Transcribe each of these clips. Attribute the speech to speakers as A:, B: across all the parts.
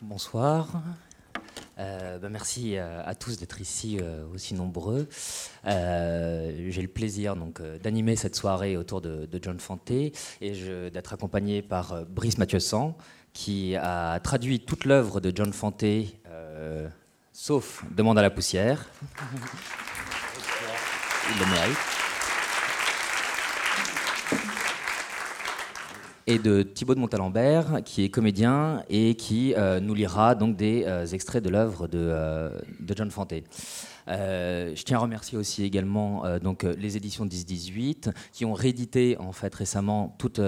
A: Bonsoir. Euh, bah, merci à, tous d'être ici euh, aussi nombreux. Euh, j'ai le plaisir donc d'animer cette soirée autour de, John Fante et d'être accompagné par Brice Mathieusan qui a traduit toute l'œuvre de John Fante sauf Demande à la poussière. Et de Thibaut de Montalembert, qui est comédien et qui euh, nous lira donc des euh, extraits de l'œuvre de, euh, John Fante. je tiens à remercier aussi également donc, les éditions 10-18 qui ont réédité en fait récemment toute,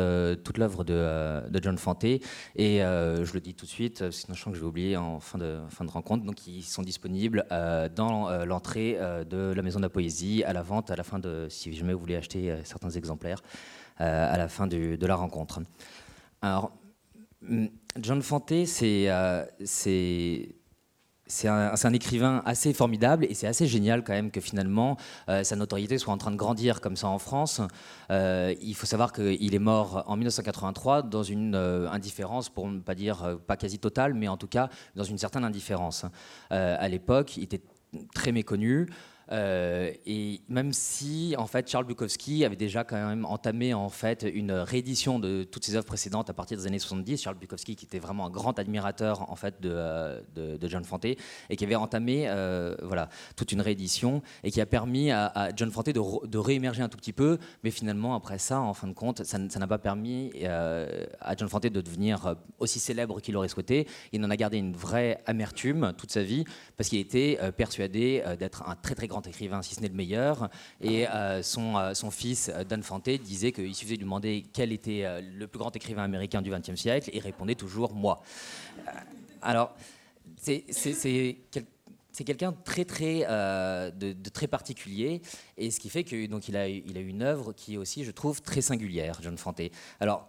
A: toute l'œuvre de, John Fante. Et je le dis tout de suite, sinon je sens que je vais oublier en fin de, fin de rencontre. Donc ils sont disponibles dans l'entrée de la Maison de la Poésie, à la vente, à la fin de, si jamais vous voulez acheter certains exemplaires. Euh, à la fin de la rencontre. Alors, mm, John Fante, euh, c'est c'est un, écrivain assez formidable et c'est assez génial quand même que finalement euh, sa notoriété soit en train de grandir comme ça en France. il faut savoir qu'il est mort en 1983 dans une indifférence, pour ne pas dire pas quasi totale, mais en tout cas dans une certaine indifférence. à l'époque, il était très méconnu. Euh, et même si en fait Charles Bukowski avait déjà quand même entamé en fait une réédition de toutes ses œuvres précédentes à partir des années 70, Charles Bukowski qui était vraiment un grand admirateur en fait de, euh, de, John Fante et qui avait entamé euh, voilà toute une réédition et qui a permis à, John Fante de, de, réémerger un tout petit peu, mais finalement après ça, en fin de compte, ça n'a pas permis à John Fante de devenir aussi célèbre qu'il aurait souhaité. Il en a gardé une vraie amertume toute sa vie parce qu'il était persuadé d'être un très très grand grand écrivain, si ce n'est le meilleur. Et euh, son, euh, son fils, euh, Dan Fante, disait qu'il suffisait de lui demander quel était le plus grand écrivain américain du XXe siècle, et répondait toujours moi. alors, c'est c'est quelqu'un très très de, très particulier et ce qui fait que donc il a il a une œuvre qui est aussi je trouve très singulière John Fante. Alors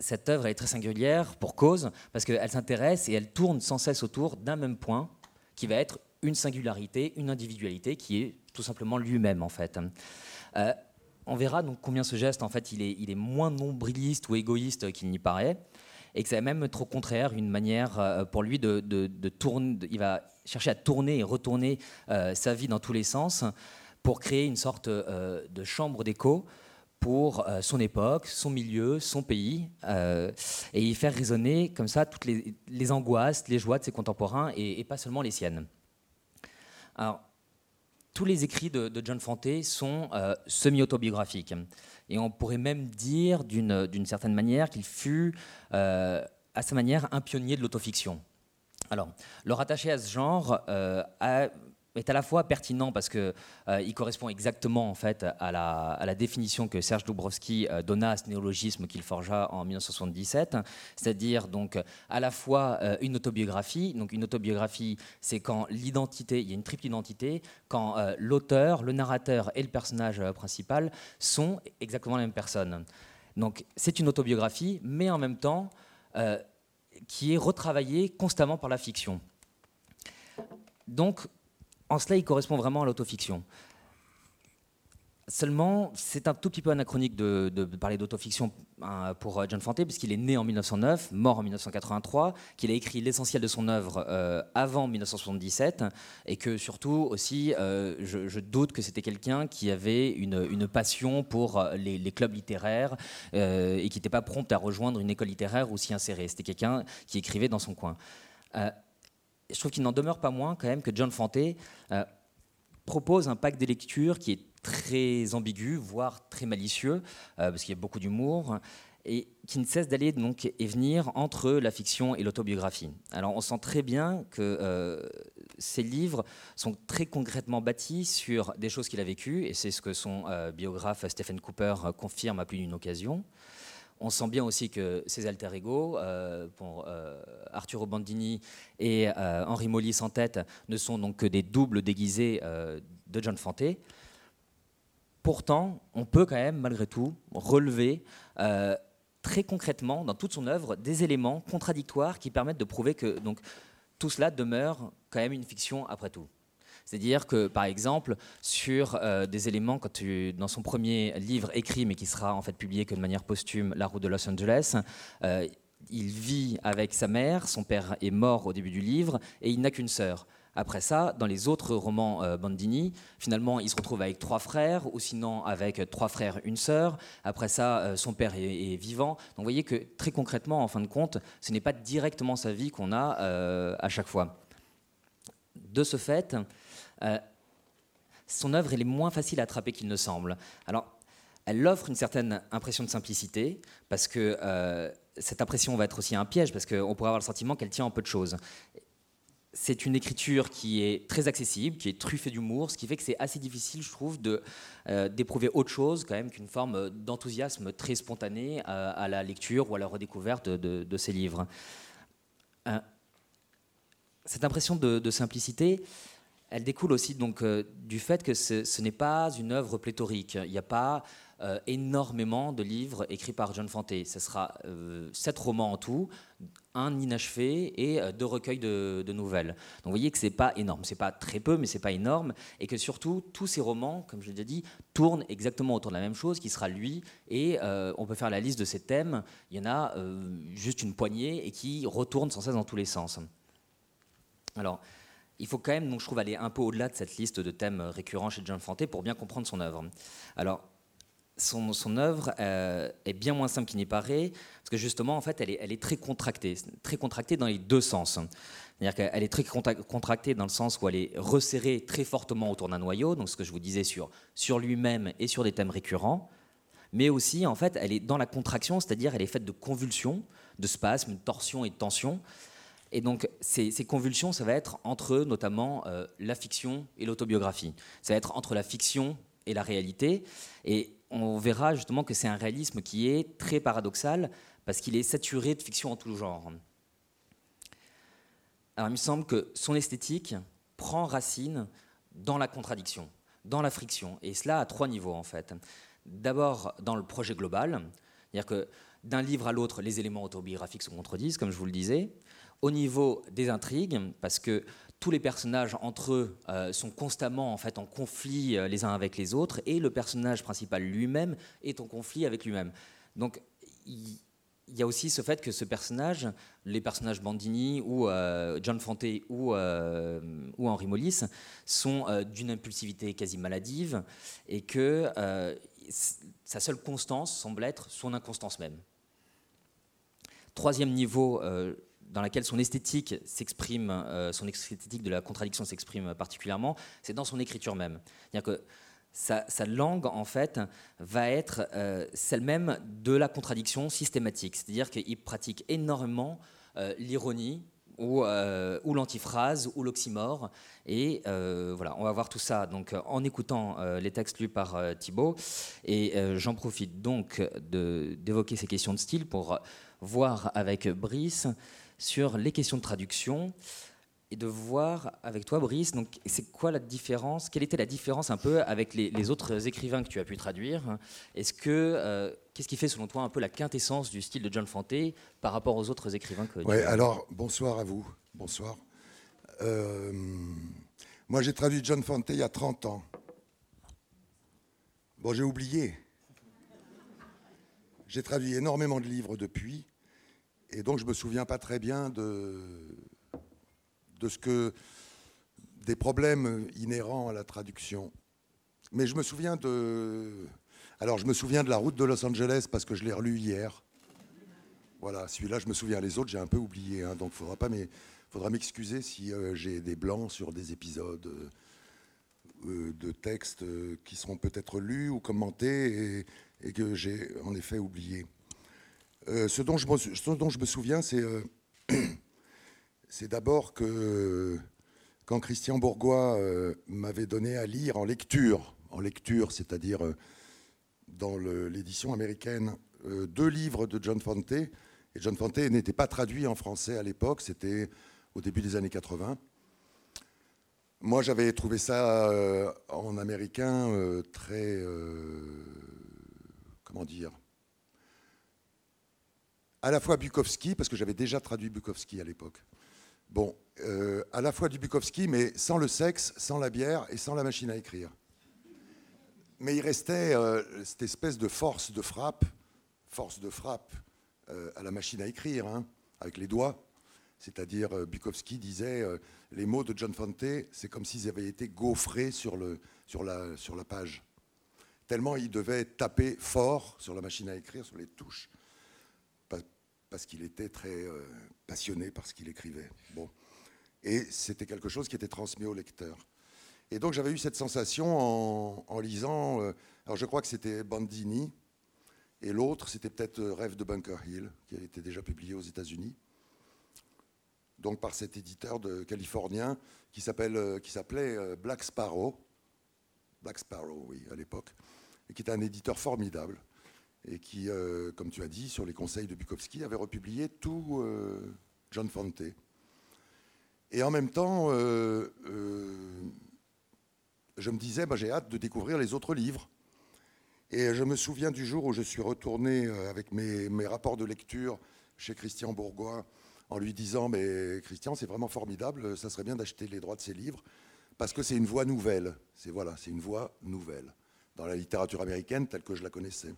A: cette œuvre est très singulière pour cause parce qu'elle s'intéresse et elle tourne sans cesse autour d'un même point qui va être une singularité, une individualité qui est tout simplement lui-même en fait. Euh, on verra donc combien ce geste en fait il est, moins nombriliste ou égoïste qu'il n'y paraît et que c'est même trop contraire une manière euh, pour lui de, tourner, il va chercher à tourner et retourner euh, sa vie dans tous les sens pour créer une sorte de chambre d'écho pour son époque, son milieu, son pays, et y faire résonner comme ça toutes les, angoisses, les joies de ses contemporains et pas seulement les siennes. Alors, tous les écrits de, John Fante sont euh, semi-autobiographiques. Et on pourrait même dire, d'une certaine manière, qu'il fut, euh, à sa manière, un pionnier de l'autofiction. Alors, le rattacher à ce genre euh, est à la fois pertinent parce qu'il euh, correspond exactement en fait à la, définition que Serge Dubrowski euh, donna à ce néologisme qu'il forgea en 1977, c'est-à-dire donc à la fois euh, une autobiographie. Donc une autobiographie, c'est quand l'identité, il y a une triple identité, quand l'auteur, le narrateur et le personnage principal sont exactement la même personne. Donc c'est une autobiographie, mais en même temps qui est retravaillée constamment par la fiction. Donc en cela, il correspond vraiment à l'autofiction. Seulement, c'est un tout petit peu anachronique de, parler d'autofiction hein, pour euh, John Fante, puisqu'il est né en 1909, mort en 1983, qu'il a écrit l'essentiel de son œuvre euh, avant 1977, et que surtout aussi, euh, je, doute que c'était quelqu'un qui avait une, passion pour les, clubs littéraires et qui n'était pas prompt à rejoindre une école littéraire ou s'y insérer. C'était quelqu'un qui écrivait dans son coin je trouve qu'il n'en demeure pas moins quand même que John Fante euh, propose un pack de lecture qui est très ambigu, voire très malicieux, euh, parce qu'il y a beaucoup d'humour, et qui ne cesse d'aller donc et venir entre la fiction et l'autobiographie. Alors on sent très bien que euh, ces livres sont très concrètement bâtis sur des choses qu'il a vécues, et c'est ce que son biographe Stephen Cooper confirme à plus d'une occasion. On sent bien aussi que ces alter ego, euh, pour euh, Arturo Bandini et euh, Henri Mollis en tête, ne sont donc que des doubles déguisés de John Fante. Pourtant, on peut quand même, malgré tout, relever très concrètement dans toute son œuvre des éléments contradictoires qui permettent de prouver que tout cela demeure quand même une fiction après tout. C'est-à-dire que, par exemple, sur euh, des éléments, quand tu, dans son premier livre écrit, mais qui sera en fait publié que de manière posthume, La route de Los Angeles, euh, il vit avec sa mère, son père est mort au début du livre, et il n'a qu'une sœur. Après ça, dans les autres romans euh, Bandini, finalement, il se retrouve avec trois frères, ou sinon avec trois frères, une sœur. Après ça, son père est, vivant. Donc vous voyez que très concrètement, en fin de compte, ce n'est pas directement sa vie qu'on a à chaque fois. De ce fait, son œuvre est moins facile à attraper qu'il ne semble. Alors, elle offre une certaine impression de simplicité, parce que cette impression va être aussi un piège, parce qu'on pourrait avoir le sentiment qu'elle tient en peu de choses c'est une écriture qui est très accessible, qui est truffée d'humour, ce qui fait que c'est assez difficile, je trouve, euh, d'éprouver autre chose quand même qu'une forme d'enthousiasme très spontané euh, à, la lecture ou à la redécouverte de, ces livres. Euh, cette impression de, simplicité, elle découle aussi donc du fait que ce, n'est pas une œuvre pléthorique. Il n'y a pas euh, énormément de livres écrits par John Fante. Ce sera euh, sept romans en tout, un inachevé et euh, deux recueils de, nouvelles. Donc vous voyez que c'est pas énorme, c'est pas très peu, mais c'est pas énorme, et que surtout tous ces romans, comme je l'ai déjà dit, tournent exactement autour de la même chose, qui sera lui. Et on peut faire la liste de ces thèmes. Il y en a juste une poignée et qui retournent sans cesse dans tous les sens. Alors. Il faut quand même, donc, je trouve, aller un peu au-delà de cette liste de thèmes récurrents chez John Fante pour bien comprendre son œuvre. Alors, son, œuvre euh, est bien moins simple qu'il n'y paraît, parce que justement, en fait, elle est, elle est très contractée, très contractée dans les deux sens. C'est-à-dire qu'elle est très contractée dans le sens où elle est resserrée très fortement autour d'un noyau, donc ce que je vous disais sur, sur lui-même et sur des thèmes récurrents, mais aussi, en fait, elle est dans la contraction, c'est-à-dire elle est faite de convulsions, de spasmes, de torsions et de tensions. Et donc, ces, convulsions, ça va être entre notamment euh, la fiction et l'autobiographie. Ça va être entre la fiction et la réalité. Et on verra justement que c'est un réalisme qui est très paradoxal parce qu'il est saturé de fiction en tout genre. Alors il me semble que son esthétique prend racine dans la contradiction, dans la friction, et cela à trois niveaux en fait. D'abord dans le projet global, c'est-à-dire que d'un livre à l'autre, les éléments autobiographiques se contredisent, comme je vous le disais. Au niveau des intrigues, parce que tous les personnages entre eux euh, sont constamment en fait en conflit euh, les uns avec les autres et le personnage principal lui-même est en conflit avec lui-même. Donc il y, a aussi ce fait que ce personnage, les personnages Bandini ou euh, John Fante ou, ou Henri Mollis sont d'une impulsivité quasi maladive et que sa seule constance semble être son inconstance même. Troisième niveau dans laquelle son esthétique s'exprime, euh, son esthétique de la contradiction s'exprime particulièrement, c'est dans son écriture même. C'est-à-dire que sa, langue, en fait, va être euh, celle même de la contradiction systématique. C'est-à-dire qu'il pratique énormément euh, l'ironie, ou, ou l'antiphrase, ou l'oxymore. Et voilà, on va voir tout ça donc, en écoutant les textes lus par Thibault. Et j'en profite donc d'évoquer ces questions de style pour voir avec Brice sur les questions de traduction et de voir avec toi, Brice, donc c'est quoi la différence Quelle était la différence un peu avec les, autres écrivains que tu as pu traduire? Est-ce que euh, qu'est-ce qui fait selon toi un peu la quintessence du style de John Fante par rapport aux autres écrivains que
B: Oui, alors bonsoir à vous. Bonsoir. Euh, moi, j'ai traduit John Fante il y a 30 ans. Bon, j'ai oublié. J'ai traduit énormément de livres depuis. Et donc je me souviens pas très bien de, de ce que des problèmes inhérents à la traduction. Mais je me souviens de alors je me souviens de la route de Los Angeles parce que je l'ai relu hier. Voilà, celui-là je me souviens. Les autres j'ai un peu oublié, hein, donc faudra pas mais faudra m'excuser si euh, j'ai des blancs sur des épisodes euh, de textes euh, qui seront peut-être lus ou commentés et, et que j'ai en effet oublié. Euh, ce, dont je me, souviens, euh, c'est d'abord que quand Christian Bourgois euh, m'avait donné à lire en lecture, en lecture, c'est-à-dire dans l'édition américaine, deux livres de John Fante, et John Fante n'était pas traduit en français à l'époque, c'était au début des années 80. Moi, j'avais trouvé ça en américain très, comment dire, à la fois Bukowski, parce que j'avais déjà traduit Bukowski à l'époque. Bon, euh, à la fois du Bukowski, mais sans le sexe, sans la bière et sans la machine à écrire. Mais il restait euh, cette espèce de force de frappe, force de frappe à la machine à écrire, hein, avec les doigts. C'est-à-dire, Bukowski disait, les mots de John Fante, c'est comme s'ils avaient été gaufrés sur la page. Tellement il devait taper fort sur la machine à écrire, sur les touches, parce qu'il était très passionné par ce qu'il écrivait. Bon. Et c'était quelque chose qui était transmis au lecteur. Et donc j'avais eu cette sensation en, lisant, euh, alors je crois que c'était Bandini, et l'autre c'était peut-être euh, Rêve de Bunker Hill, qui été déjà publié aux États-Unis, donc par cet éditeur de californien qui euh, s'appelait Black Sparrow, Black Sparrow, oui, à l'époque, et qui était un éditeur formidable, et qui, comme tu as dit, sur les conseils de Bukowski, avait republié tout John Fante. Et en même temps, je me disais, bah, j'ai hâte de découvrir les autres livres. Et je me souviens du jour où je suis retourné euh, avec mes, rapports de lecture chez Christian Bourgois en lui disant, mais Christian, c'est vraiment formidable, ça serait bien d'acheter les droits de ces livres, parce que c'est une voix nouvelle. C'est voilà, c'est une voix nouvelle dans la littérature américaine telle que je la connaissais.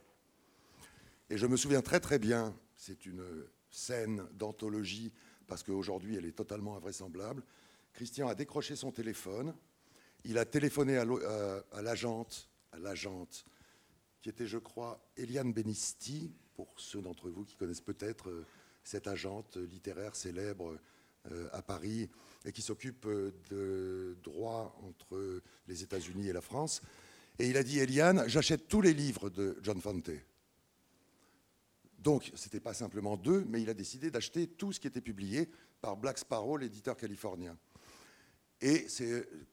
B: Et je me souviens très très bien, c'est une scène d'anthologie, parce qu'aujourd'hui elle est totalement invraisemblable. Christian a décroché son téléphone, il a téléphoné à l'agente, à l'agente, qui était, je crois, Eliane Benisti, pour ceux d'entre vous qui connaissent peut-être euh, cette agente littéraire célèbre euh, à Paris et qui s'occupe euh, de droits entre les États-Unis et la France. Et il a dit, Eliane, j'achète tous les livres de John Fante. Donc, ce n'était pas simplement deux, mais il a décidé d'acheter tout ce qui était publié par Black Sparrow, l'éditeur californien. Et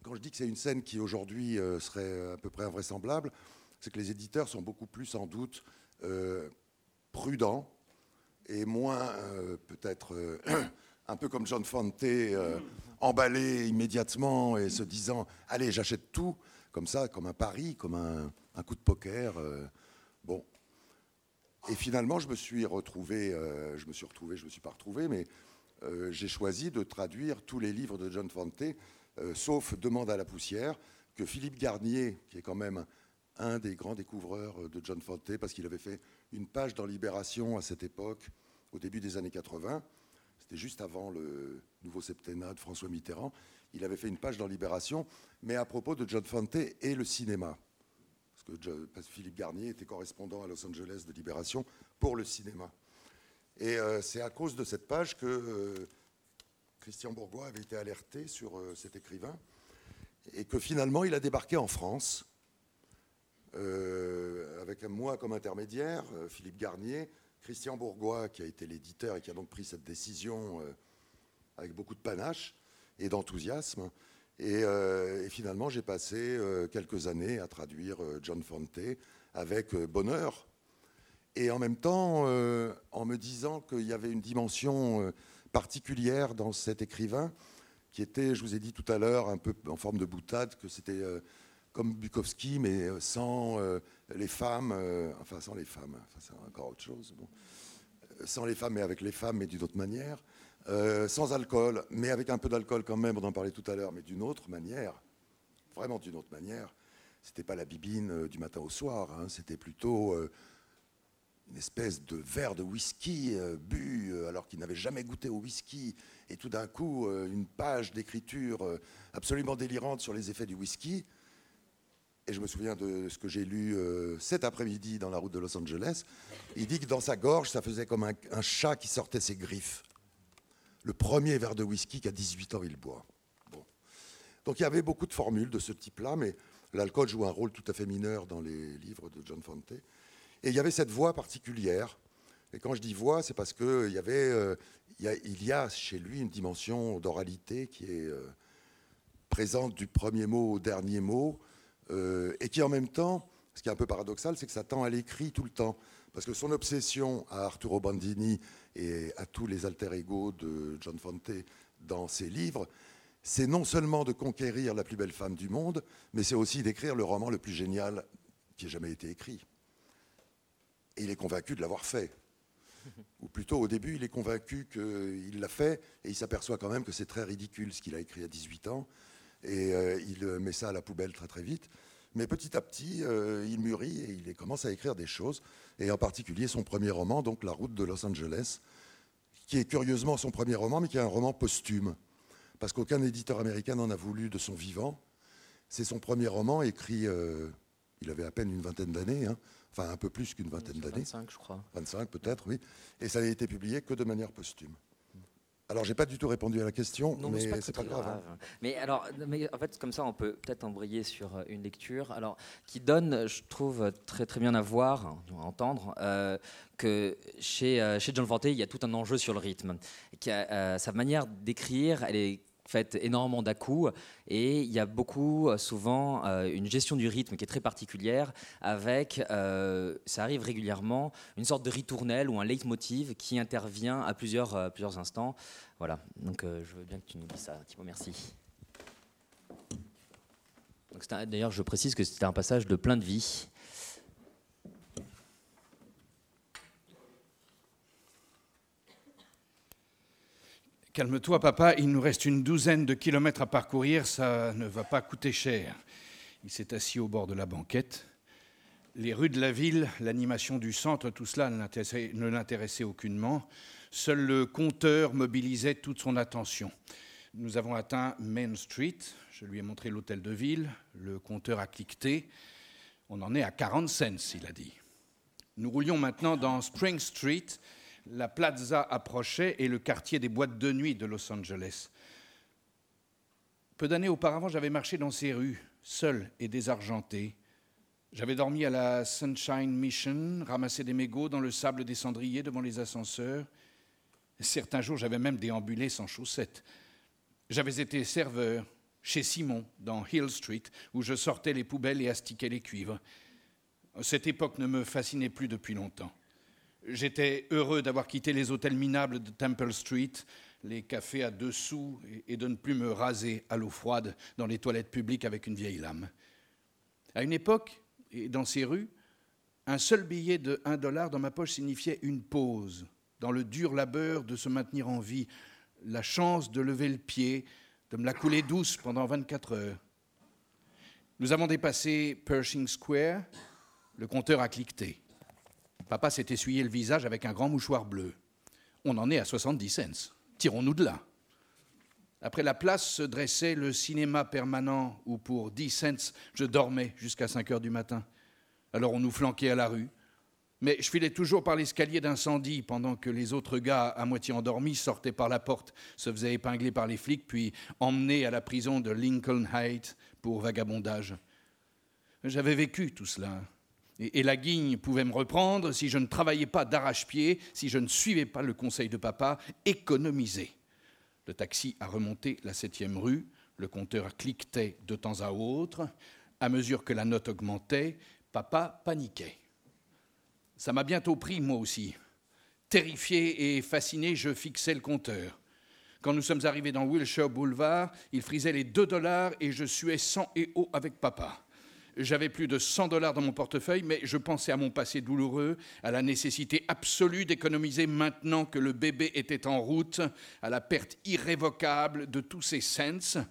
B: quand je dis que c'est une scène qui aujourd'hui euh, serait à peu près invraisemblable, c'est que les éditeurs sont beaucoup plus sans doute euh, prudents et moins euh, peut-être un peu comme John Fante, emballé immédiatement et se disant allez j'achète tout comme ça, comme un pari, comme un, un coup de poker. bon. Et finalement, je me suis retrouvé, je me suis me suis pas retrouvé, mais j'ai choisi de traduire tous les livres de John Fante euh, sauf Demande à la poussière, que Philippe Garnier, qui est quand même un des grands découvreurs de John Fante, parce qu'il avait fait une page dans Libération à cette époque, au début des années 80, c'était juste avant le nouveau septennat de François Mitterrand, il avait fait une page dans Libération, mais à propos de John Fante et le cinéma. Philippe Garnier était correspondant à Los Angeles de Libération pour le cinéma. Et euh, c'est à cause de cette page que euh, Christian Bourgois avait été alerté sur euh, cet écrivain et que finalement il a débarqué en France avec moi comme intermédiaire, Philippe Garnier, Christian Bourgois qui a été l'éditeur et qui a donc pris cette décision avec beaucoup de panache et d'enthousiasme. Et, finalement, j'ai passé quelques années à traduire John Fante avec bonheur. Et en même temps, en me disant qu'il y avait une dimension particulière dans cet écrivain, qui était, je vous ai dit tout à l'heure, un peu en forme de boutade, que c'était euh, comme Bukowski, mais euh, sans euh, les femmes, enfin sans les femmes, enfin, c'est encore autre chose, bon. sans les femmes, mais avec les femmes, mais d'une autre manière, sans alcool, mais avec un peu d'alcool quand même, on en parlait tout à l'heure, mais d'une autre manière, vraiment d'une autre manière. C'était pas la bibine du matin au soir, hein, c'était plutôt une espèce de verre de whisky euh, bu euh, alors qu'il n'avait jamais goûté au whisky, et tout d'un coup euh, une page d'écriture absolument délirante sur les effets du whisky. Et je me souviens de ce que j'ai lu cet après-midi dans la route de Los Angeles. Il dit que dans sa gorge, ça faisait comme un, chat qui sortait ses griffes. Le premier verre de whisky qu'à 18 ans il boit. Bon. Donc il y avait beaucoup de formules de ce type-là, mais l'alcool joue un rôle tout à fait mineur dans les livres de John Fante. Et il y avait cette voix particulière. Et quand je dis voix, c'est parce qu'il y avait, euh, il, y a, chez lui une dimension d'oralité qui est euh, présente du premier mot au dernier mot, euh, et qui en même temps, ce qui est un peu paradoxal, c'est que ça tend à l'écrit tout le temps. Parce que son obsession à Arturo Bandini et à tous les alter ego de John Fante dans ses livres, c'est non seulement de conquérir la plus belle femme du monde, mais c'est aussi d'écrire le roman le plus génial qui ait jamais été écrit. Et il est convaincu de l'avoir fait. Ou plutôt, au début, il est convaincu qu'il l'a fait, et il s'aperçoit quand même que c'est très ridicule ce qu'il a écrit à 18 ans, et euh, il met ça à la poubelle très très vite. Mais petit à petit, euh, il mûrit et il commence à écrire des choses, et en particulier son premier roman, donc La route de Los Angeles, qui est curieusement son premier roman, mais qui est un roman posthume, parce qu'aucun éditeur américain n'en a voulu de son vivant. C'est son premier roman écrit, euh, il avait à peine une vingtaine d'années, hein, enfin un peu plus qu'une vingtaine d'années.
A: 25, je crois.
B: 25 peut-être, oui. Et ça n'a été publié que de manière posthume. Alors, j'ai pas du tout répondu à la question,
A: Non,
B: mais
A: c'est pas,
B: pas, grave. hein.
A: Mais alors, mais en fait, comme ça, on peut peut-être embrayer sur euh, une lecture, alors qui donne, je trouve, très très bien à voir, à entendre, euh, que chez, euh, chez John Fante, il y a tout un enjeu sur le rythme. Qui a, euh, sa manière d'écrire, elle est faite énormément d'à-coups et il y a beaucoup, euh, souvent, euh, une gestion du rythme qui est très particulière avec, euh, ça arrive régulièrement, une sorte de ritournelle ou un leitmotiv qui intervient à plusieurs, plusieurs instants. Voilà, donc je veux bien que tu nous dises ça, Thibaut, merci. D'ailleurs, je précise que c'était un passage de plein de vie.
C: Calme-toi, papa, il nous reste une douzaine de kilomètres à parcourir, ça ne va pas coûter cher. Il s'est assis au bord de la banquette. Les rues de la ville, l'animation du centre, tout cela ne l'intéressait- ne l'intéressait aucunement. Seul le compteur mobilisait toute son attention. Nous avons atteint Main Street. Je lui ai montré l'hôtel de ville. Le compteur a cliqueté. On en est à 40 cents, il a dit. Nous roulions maintenant dans Spring Street. La plaza approchait et le quartier des boîtes de nuit de Los Angeles. Peu d'années auparavant, j'avais marché dans ces rues, seul et désargenté. J'avais dormi à la Sunshine Mission, ramassé des mégots dans le sable des cendriers devant les ascenseurs. Certains jours, j'avais même déambulé sans chaussettes. J'avais été serveur chez Simon, dans Hill Street, où je sortais les poubelles et astiquais les cuivres. Cette époque ne me fascinait plus depuis longtemps. J'étais heureux d'avoir quitté les hôtels minables de Temple Street, les cafés à deux sous, et- de ne plus me raser à l'eau froide dans les toilettes publiques avec une vieille lame. À une époque, dans ces rues, un seul billet de 1 dollar dans ma poche signifiait une pause dans le dur labeur de se maintenir en vie, la chance de lever le pied, de me la couler douce pendant 24 heures. Nous avons dépassé Pershing Square, le compteur a cliqueté. Papa s'est essuyé le visage avec un grand mouchoir bleu. On en est à 70 cents. Tirons-nous de là. Après la place se dressait le cinéma permanent où pour 10 cents je dormais jusqu'à 5 heures du matin. Alors on nous flanquait à la rue. Mais je filais toujours par l'escalier d'incendie pendant que les autres gars, à moitié endormis, sortaient par la porte, se faisaient épingler par les flics, puis emmenés à la prison de Lincoln Heights pour vagabondage. J'avais vécu tout cela. Et, la guigne pouvait me reprendre si je ne travaillais pas d'arrache-pied, si je ne suivais pas le conseil de papa, économiser. Le taxi a remonté la septième rue, le compteur cliquetait de temps à autre. À mesure que la note augmentait, papa paniquait. Ça m'a bientôt pris, moi aussi. Terrifié et fasciné, je fixais le compteur. Quand nous sommes arrivés dans Wilshire Boulevard, il frisait les 2 dollars et je suais sang et eau avec papa. J'avais plus de 100 dollars dans mon portefeuille, mais je pensais à mon passé douloureux, à la nécessité absolue d'économiser maintenant que le bébé était en route, à la perte irrévocable de tous ses cents.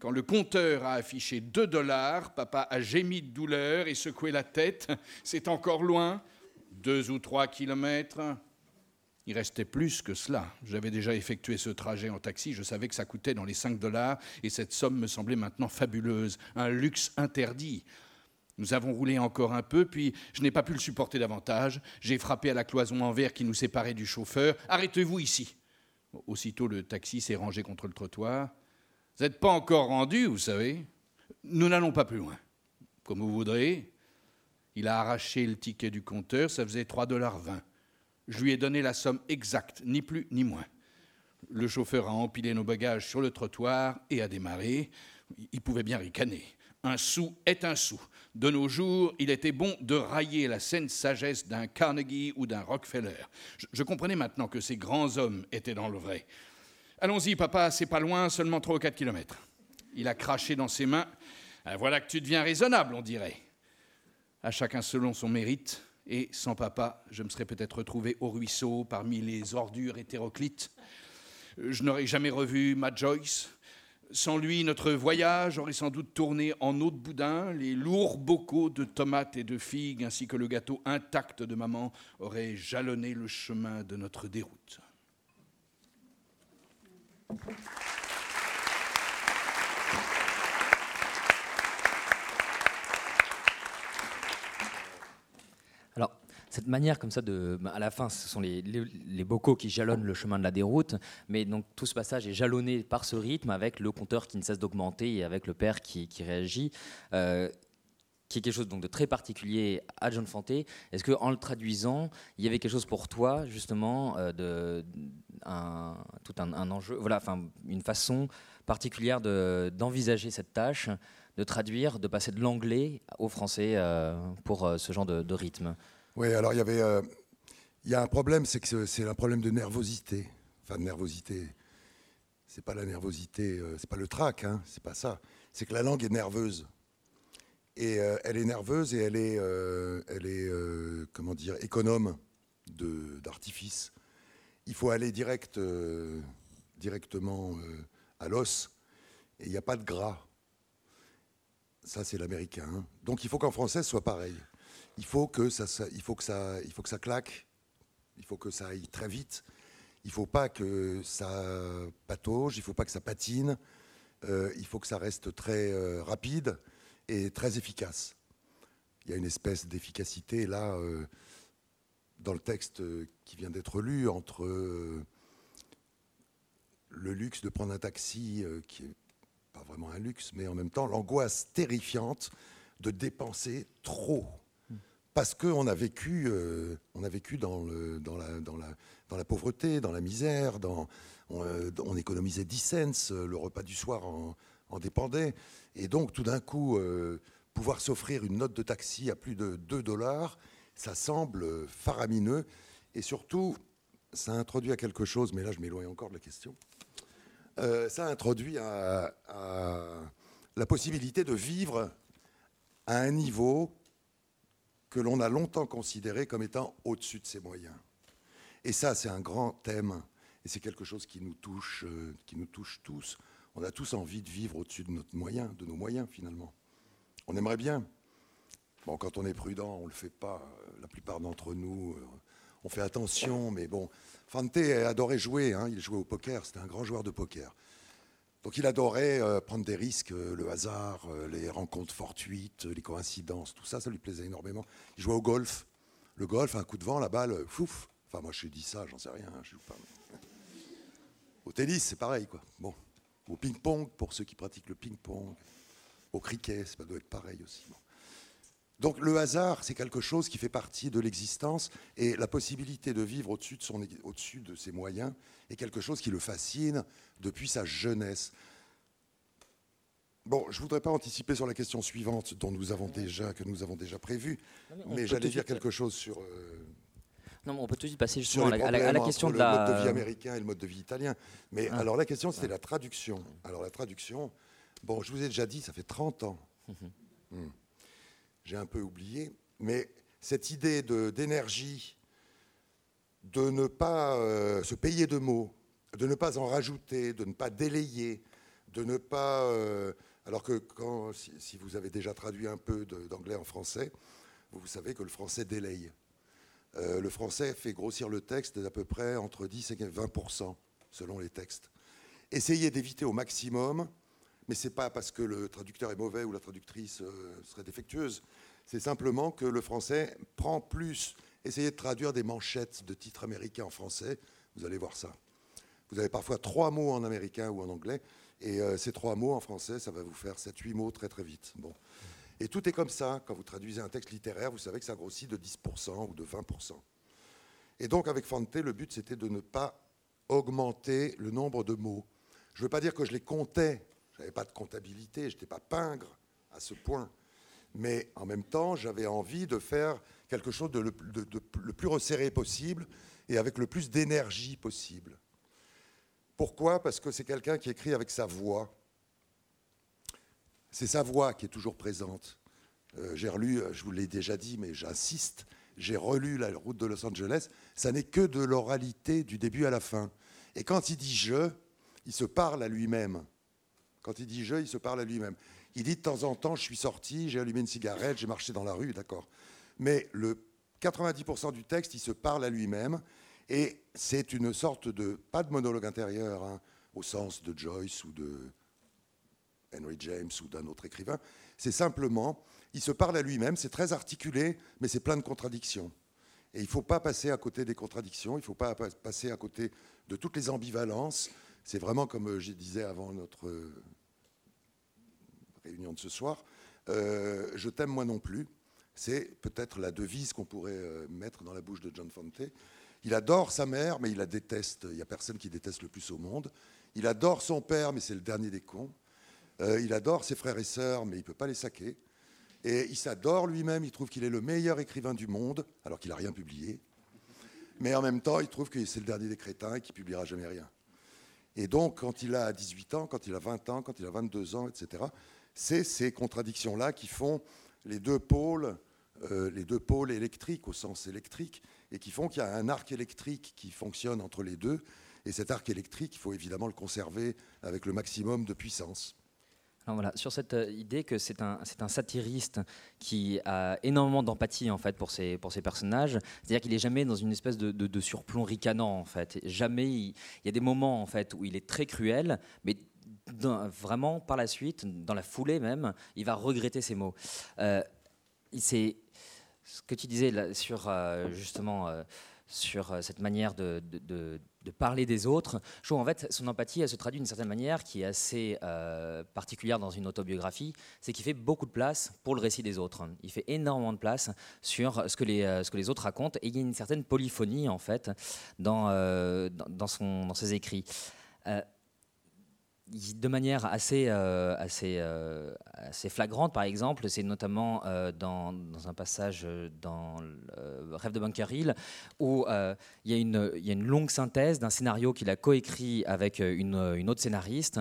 C: Quand le compteur a affiché 2 dollars, papa a gémi de douleur et secoué la tête. C'est encore loin, deux ou trois kilomètres. Il restait plus que cela. J'avais déjà effectué ce trajet en taxi, je savais que ça coûtait dans les 5 dollars et cette somme me semblait maintenant fabuleuse, un luxe interdit. Nous avons roulé encore un peu, puis je n'ai pas pu le supporter davantage. J'ai frappé à la cloison en verre qui nous séparait du chauffeur. Arrêtez-vous ici. Aussitôt, le taxi s'est rangé contre le trottoir. Vous n'êtes pas encore rendu, vous savez. Nous n'allons pas plus loin. Comme vous voudrez. Il a arraché le ticket du compteur, ça faisait 3,20 dollars. Je lui ai donné la somme exacte, ni plus ni moins. Le chauffeur a empilé nos bagages sur le trottoir et a démarré. Il pouvait bien ricaner. Un sou est un sou. De nos jours, il était bon de railler la saine sagesse d'un Carnegie ou d'un Rockefeller. Je, comprenais maintenant que ces grands hommes étaient dans le vrai. Allons-y, papa, c'est pas loin, seulement 3 ou 4 kilomètres. Il a craché dans ses mains. Ah, Voilà que tu deviens raisonnable, on dirait. À chacun selon son mérite. Et sans papa, je me serais peut-être retrouvé au ruisseau parmi les ordures hétéroclites. Je n'aurais jamais revu Matt Joyce. Sans lui, notre voyage aurait sans doute tourné en eau de boudin, les lourds bocaux de tomates et de figues, ainsi que le gâteau intact de maman, auraient jalonné le chemin de notre déroute.
A: Alors, cette manière comme ça de, bah, à la fin, ce sont les, bocaux qui jalonnent le chemin de la déroute, mais donc tout ce passage est jalonné par ce rythme avec le compteur qui ne cesse d'augmenter et avec le père qui, réagit. Euh, qui est quelque chose donc de très particulier à John Fanté. Est-ce que en le traduisant, il y avait quelque chose pour toi justement euh, de tout un, enjeu, voilà, enfin une façon particulière d'envisager cette tâche, de traduire, de passer de l'anglais au français euh, pour ce genre de rythme?
B: Oui, alors il y avait. Euh, il y a un problème, c'est que c'est un problème de nervosité. Enfin, de nervosité. C'est pas la nervosité, euh, c'est pas le trac, hein, c'est pas ça. C'est que la langue est nerveuse. Et euh, elle est nerveuse et elle est, est comment dire, économe d'artifice. Il faut aller direct, directement à l'os et il n'y a pas de gras. Ça, c'est l'américain. Hein. Donc il faut qu'en français, ce soit pareil il faut que ça, il faut que ça, il faut que ça claque, il faut que ça aille très vite. Il ne faut pas que ça patauge, il ne faut pas que ça patine. Euh, il faut que ça reste très euh, rapide et très efficace. Il y a une espèce d'efficacité là euh, dans le texte qui vient d'être lu entre le luxe de prendre un taxi, qui est pas vraiment un luxe, mais en même temps l'angoisse terrifiante de dépenser trop parce qu'on a vécu, euh, on a vécu dans, la, pauvreté, dans la misère, dans, on, euh, économisait 10 cents, euh, le repas du soir en, dépendait. Et donc, tout d'un coup, pouvoir s'offrir une note de taxi à plus de 2 dollars, ça semble faramineux. Et surtout, ça introduit à quelque chose, mais là, je m'éloigne encore de la question. ça introduit à la possibilité de vivre à un niveau que l'on a longtemps considéré comme étant au-dessus de ses moyens. Et ça, c'est un grand thème, et c'est quelque chose qui nous touche, euh, qui nous touche tous. On a tous envie de vivre au-dessus de notre moyen, de nos moyens finalement. On aimerait bien. Bon, quand on est prudent, on le fait pas. La plupart d'entre nous, euh, on fait attention, mais bon. Fante adorait jouer. Hein. il jouait au poker. C'était un grand joueur de poker. Donc il adorait euh, prendre des risques, euh, le hasard, euh, les rencontres fortuites, les coïncidences, tout ça, ça lui plaisait énormément. Il jouait au golf. Le golf, un coup de vent, la balle, fouf. Enfin, moi, je dis ça, j'en sais rien. Hein, je pas. Au tennis, c'est pareil, quoi. Bon. Au ping-pong, pour ceux qui pratiquent le ping-pong. Au cricket, ça doit être pareil aussi. Donc le hasard, c'est quelque chose qui fait partie de l'existence et la possibilité de vivre au-dessus de, son, au-dessus de ses moyens est quelque chose qui le fascine depuis sa jeunesse. Bon, je ne voudrais pas anticiper sur la question suivante dont nous avons déjà, que nous avons déjà prévu, mais, j'allais dire quelque chose sur... Euh,
A: non, on peut tout de suite passer justement à la, question de la...
B: le mode de vie américain et le mode de vie italien. Mais ah. alors la question, c'était la traduction. Alors la traduction, bon, je vous ai déjà dit, ça fait 30 ans. Mmh j'ai un peu oublié, mais cette idée d'énergie, de, ne pas euh, se payer de mots, de ne pas en rajouter, de ne pas délayer, de ne pas... Euh, alors que si, vous avez déjà traduit un peu d'anglais en français, vous, savez que le français délaye. Euh, le français fait grossir le texte d'à peu près entre 10 et 20 selon les textes. Essayez d'éviter au maximum mais ce n'est pas parce que le traducteur est mauvais ou la traductrice euh, serait défectueuse. C'est simplement que le français prend plus. Essayez de traduire des manchettes de titres américains en français, vous allez voir ça. Vous avez parfois trois mots en américain ou en anglais, et euh, ces trois mots en français, ça va vous faire 7-8 mots très très vite. Bon. Et tout est comme ça. Quand vous traduisez un texte littéraire, vous savez que ça grossit de 10% ou de 20%. Et donc avec Fante, le but c'était de ne pas augmenter le nombre de mots. Je ne veux pas dire que je les comptais je n'avais pas de comptabilité, je n'étais pas pingre à ce point. Mais en même temps, j'avais envie de faire quelque chose de le, plus resserré possible et avec le plus d'énergie possible. Pourquoi? Parce que c'est quelqu'un qui écrit avec sa voix. C'est sa voix qui est toujours présente. Euh, j'ai relu, euh, je vous l'ai déjà dit, mais j'insiste, j'ai relu La route de Los Angeles. Ça n'est que de l'oralité du début à la fin. Et quand il dit je, il se parle à lui-même. Quand il dit je, il se parle à lui-même. Il dit de temps en temps, je suis sorti, j'ai allumé une cigarette, j'ai marché dans la rue, d'accord. Mais le 90% du texte, il se parle à lui-même. Et c'est une sorte de, pas de monologue intérieur, hein, au sens de Joyce ou de Henry James ou d'un autre écrivain. C'est simplement, il se parle à lui-même, c'est très articulé, mais c'est plein de contradictions. Et il ne faut pas passer à côté des contradictions, il ne faut pas passer à côté de toutes les ambivalences. C'est vraiment comme euh, je disais avant notre euh, réunion de ce soir, euh, je t'aime moi non plus. C'est peut-être la devise qu'on pourrait mettre dans la bouche de John Fante. Il adore sa mère, mais il la déteste. Il n'y a personne qui déteste le plus au monde. Il adore son père, mais c'est le dernier des cons. il adore ses frères et sœurs, mais il ne peut pas les saquer. Et il s'adore lui-même, il trouve qu'il est le meilleur écrivain du monde, alors qu'il n'a rien publié. Mais en même temps, il trouve que c'est le dernier des crétins et qu'il publiera jamais rien. Et donc, quand il a 18 ans, quand il a 20 ans, quand il a 22 ans, etc., c'est ces contradictions-là qui font les deux pôles, euh, les deux pôles électriques au sens électrique, et qui font qu'il y a un arc électrique qui fonctionne entre les deux. Et cet arc électrique, il faut évidemment le conserver avec le maximum de puissance
A: voilà, sur cette euh, idée que c'est un, un, satiriste qui a énormément d'empathie en fait pour ses, pour personnages, c'est-à-dire qu'il est jamais dans une espèce de, de, surplomb ricanant en fait. Jamais, il, y a des moments en fait où il est très cruel, mais vraiment par la suite, dans la foulée même, il va regretter ses mots. Euh, c'est ce que tu disais sur euh, justement sur cette manière de de parler des autres. Son empathie, elle se traduit d'une certaine manière qui est assez euh, particulière dans une autobiographie, c'est qu'il fait beaucoup de place pour le récit des autres. Il fait énormément de place sur ce que les, euh, autres racontent et il y a une certaine polyphonie en fait dans, euh, ses écrits de manière assez, euh, assez, euh, assez flagrante, par exemple, c'est notamment euh, dans, un passage dans Rêve de Bunker Hill, où il y, a une, y a une longue synthèse d'un scénario qu'il a coécrit avec une, une, autre scénariste.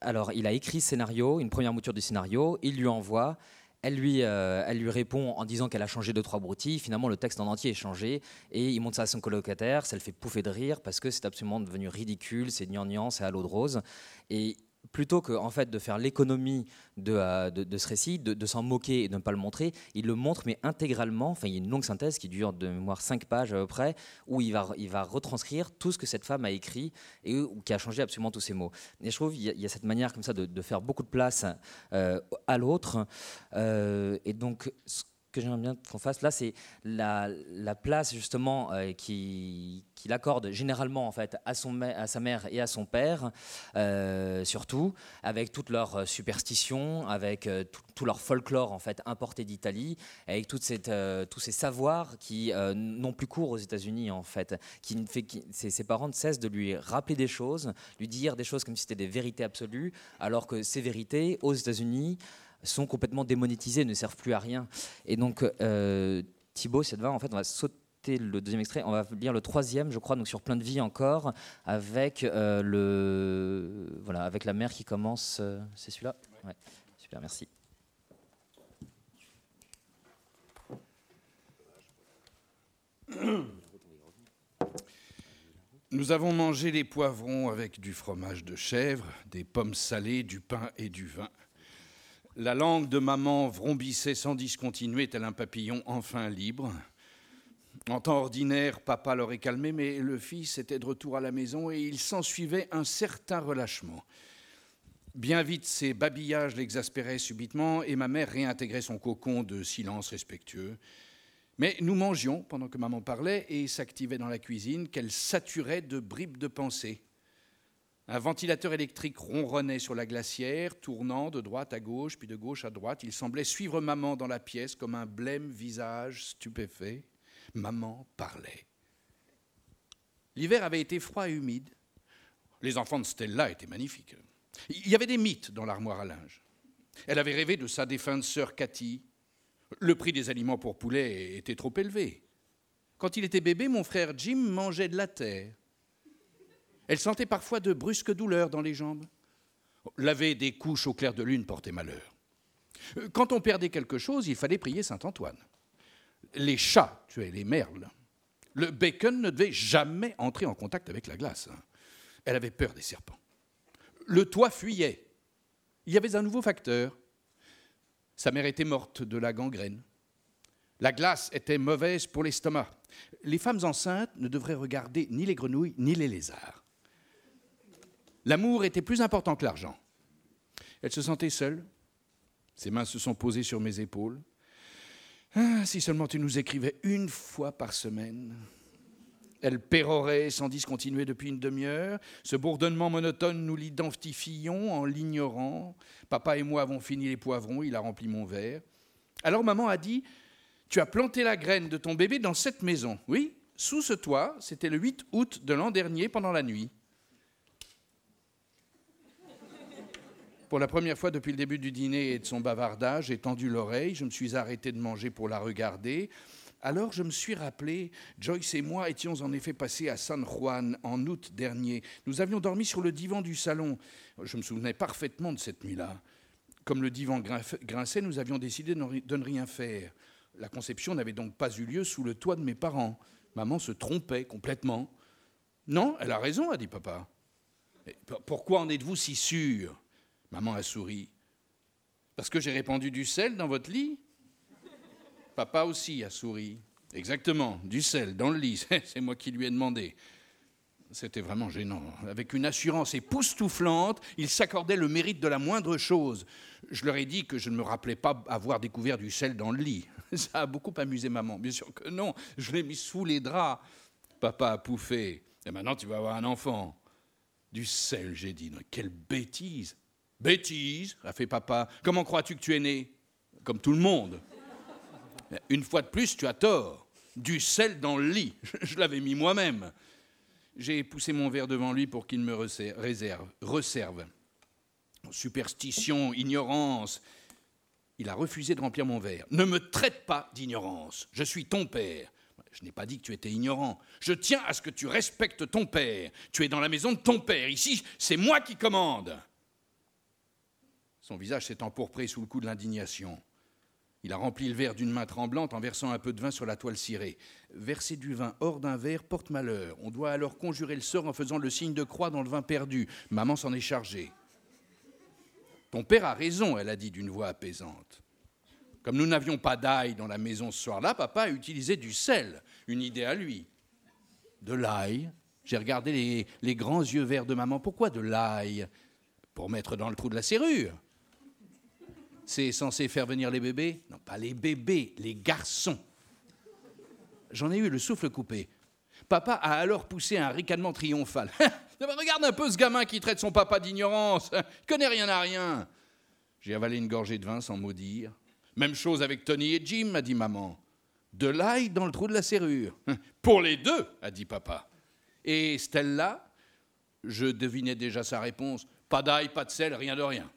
A: Alors, il a écrit ce scénario, une première mouture du scénario, il lui envoie, elle lui, euh, elle lui répond en disant qu'elle a changé deux, trois broutilles. Finalement, le texte en entier est changé. Et il montre ça à son colocataire. Ça le fait pouffer de rire parce que c'est absolument devenu ridicule. C'est gnangnan, c'est à l'eau de rose. Et plutôt que en fait de faire l'économie de, euh, de, ce récit, de, s'en moquer et de ne pas le montrer, il le montre mais intégralement. Enfin, il y a une longue synthèse qui dure de mémoire 5 pages à peu près, où il va, il va retranscrire tout ce que cette femme a écrit et qui a changé absolument tous ses mots. Et je trouve qu'il y, a cette manière comme ça de, faire beaucoup de place euh, à l'autre. Euh, et donc, ce que j'aimerais bien qu'on fasse. Là, c'est la, la, place justement qui qu'il accorde généralement en fait à, son, à sa mère et à son père, euh, surtout, avec toutes leurs euh, superstitions, avec euh, tout, leur folklore en fait importé d'Italie, avec toute cette, tous ces savoirs qui n'ont plus cours aux États-Unis en fait, qui fait qui, ses, parents ne cessent de lui rappeler des choses, lui dire des choses comme si c'était des vérités absolues, alors que ces vérités aux États-Unis sont complètement démonétisées, ne servent plus à rien. Et donc Thibaut, cette en fait, on va sauter le deuxième extrait. On va lire le troisième, je crois, donc sur plein de vie encore, avec euh, le voilà, avec la mère qui commence. Euh, c'est celui-là? Super, merci.
C: Nous avons mangé les poivrons avec du fromage de chèvre, des pommes salées, du pain et du vin. La langue de maman vrombissait sans discontinuer tel un papillon enfin libre. En temps ordinaire, papa l'aurait calmé, mais le fils était de retour à la maison et il s'ensuivait un certain relâchement. Bien vite, ces babillages l'exaspéraient subitement et ma mère réintégrait son cocon de silence respectueux. Mais nous mangions pendant que maman parlait et s'activait dans la cuisine, qu'elle saturait de bribes de pensée. Un ventilateur électrique ronronnait sur la glacière, tournant de droite à gauche, puis de gauche à droite. Il semblait suivre maman dans la pièce comme un blême visage stupéfait maman parlait. L'hiver avait été froid et humide. Les enfants de Stella étaient magnifiques. Il y avait des mythes dans l'armoire à linge. Elle avait rêvé de sa défunte sœur Cathy. Le prix des aliments pour poulet était trop élevé. Quand il était bébé, mon frère Jim mangeait de la terre. Elle sentait parfois de brusques douleurs dans les jambes. Laver des couches au clair de lune portait malheur. Quand on perdait quelque chose, il fallait prier Saint Antoine les chats tuaient les merles. Le bacon ne devait jamais entrer en contact avec la glace. Elle avait peur des serpents. Le toit fuyait. Il y avait un nouveau facteur. Sa mère était morte de la gangrène. La glace était mauvaise pour l'estomac. Les femmes enceintes ne devraient regarder ni les grenouilles ni les lézards. L'amour était plus important que l'argent. Elle se sentait seule. Ses mains se sont posées sur mes épaules. Ah, si seulement tu nous écrivais une fois par semaine. Elle pérorait sans discontinuer depuis une demi-heure. Ce bourdonnement monotone, nous l'identifions en l'ignorant. Papa et moi avons fini les poivrons, il a rempli mon verre. Alors maman a dit Tu as planté la graine de ton bébé dans cette maison. Oui, sous ce toit, c'était le 8 août de l'an dernier pendant la nuit. Pour la première fois depuis le début du dîner et de son bavardage, j'ai tendu l'oreille, je me suis arrêté de manger pour la regarder. Alors je me suis rappelé, Joyce et moi étions en effet passés à San Juan en août dernier. Nous avions dormi sur le divan du salon. Je me souvenais parfaitement de cette nuit-là. Comme le divan grinçait, nous avions décidé de ne rien faire. La conception n'avait donc pas eu lieu sous le toit de mes parents. Maman se trompait complètement. Non, elle a raison, a dit papa. pourquoi en êtes-vous si sûr? Maman a souri. Parce que j'ai répandu du sel dans votre lit? Papa aussi a souri. Exactement, du sel dans le lit, c'est moi qui lui ai demandé. C'était vraiment gênant. Avec une assurance époustouflante, il s'accordait le mérite de la moindre chose. Je leur ai dit que je ne me rappelais pas avoir découvert du sel dans le lit. Ça a beaucoup amusé maman. Bien sûr que non, je l'ai mis sous les draps. Papa a pouffé. Et maintenant, tu vas avoir un enfant. Du sel, j'ai dit. Quelle bêtise Bêtise, a fait papa. Comment crois-tu que tu es né? Comme tout le monde. Une fois de plus, tu as tort. Du sel dans le lit. Je l'avais mis moi-même. J'ai poussé mon verre devant lui pour qu'il me réserve, reserve. Superstition, ignorance. Il a refusé de remplir mon verre. Ne me traite pas d'ignorance. Je suis ton père. Je n'ai pas dit que tu étais ignorant. Je tiens à ce que tu respectes ton père. Tu es dans la maison de ton père. Ici, c'est moi qui commande. Son visage s'est empourpré sous le coup de l'indignation. Il a rempli le verre d'une main tremblante en versant un peu de vin sur la toile cirée. Verser du vin hors d'un verre porte malheur. On doit alors conjurer le sort en faisant le signe de croix dans le vin perdu. Maman s'en est chargée. Ton père a raison, elle a dit d'une voix apaisante. Comme nous n'avions pas d'ail dans la maison ce soir-là, papa a utilisé du sel, une idée à lui. De l'ail? J'ai regardé les, grands yeux verts de maman. Pourquoi de l'ail? Pour mettre dans le trou de la serrure c'est censé faire venir les bébés? Non, pas les bébés, les garçons. J'en ai eu le souffle coupé. Papa a alors poussé un ricanement triomphal. Regarde un peu ce gamin qui traite son papa d'ignorance. Il connaît rien à rien. J'ai avalé une gorgée de vin sans maudire. Même chose avec Tony et Jim, m'a dit maman. De l'ail dans le trou de la serrure. Pour les deux, a dit papa. Et Stella? Je devinais déjà sa réponse. Pas d'ail, pas de sel, rien de rien.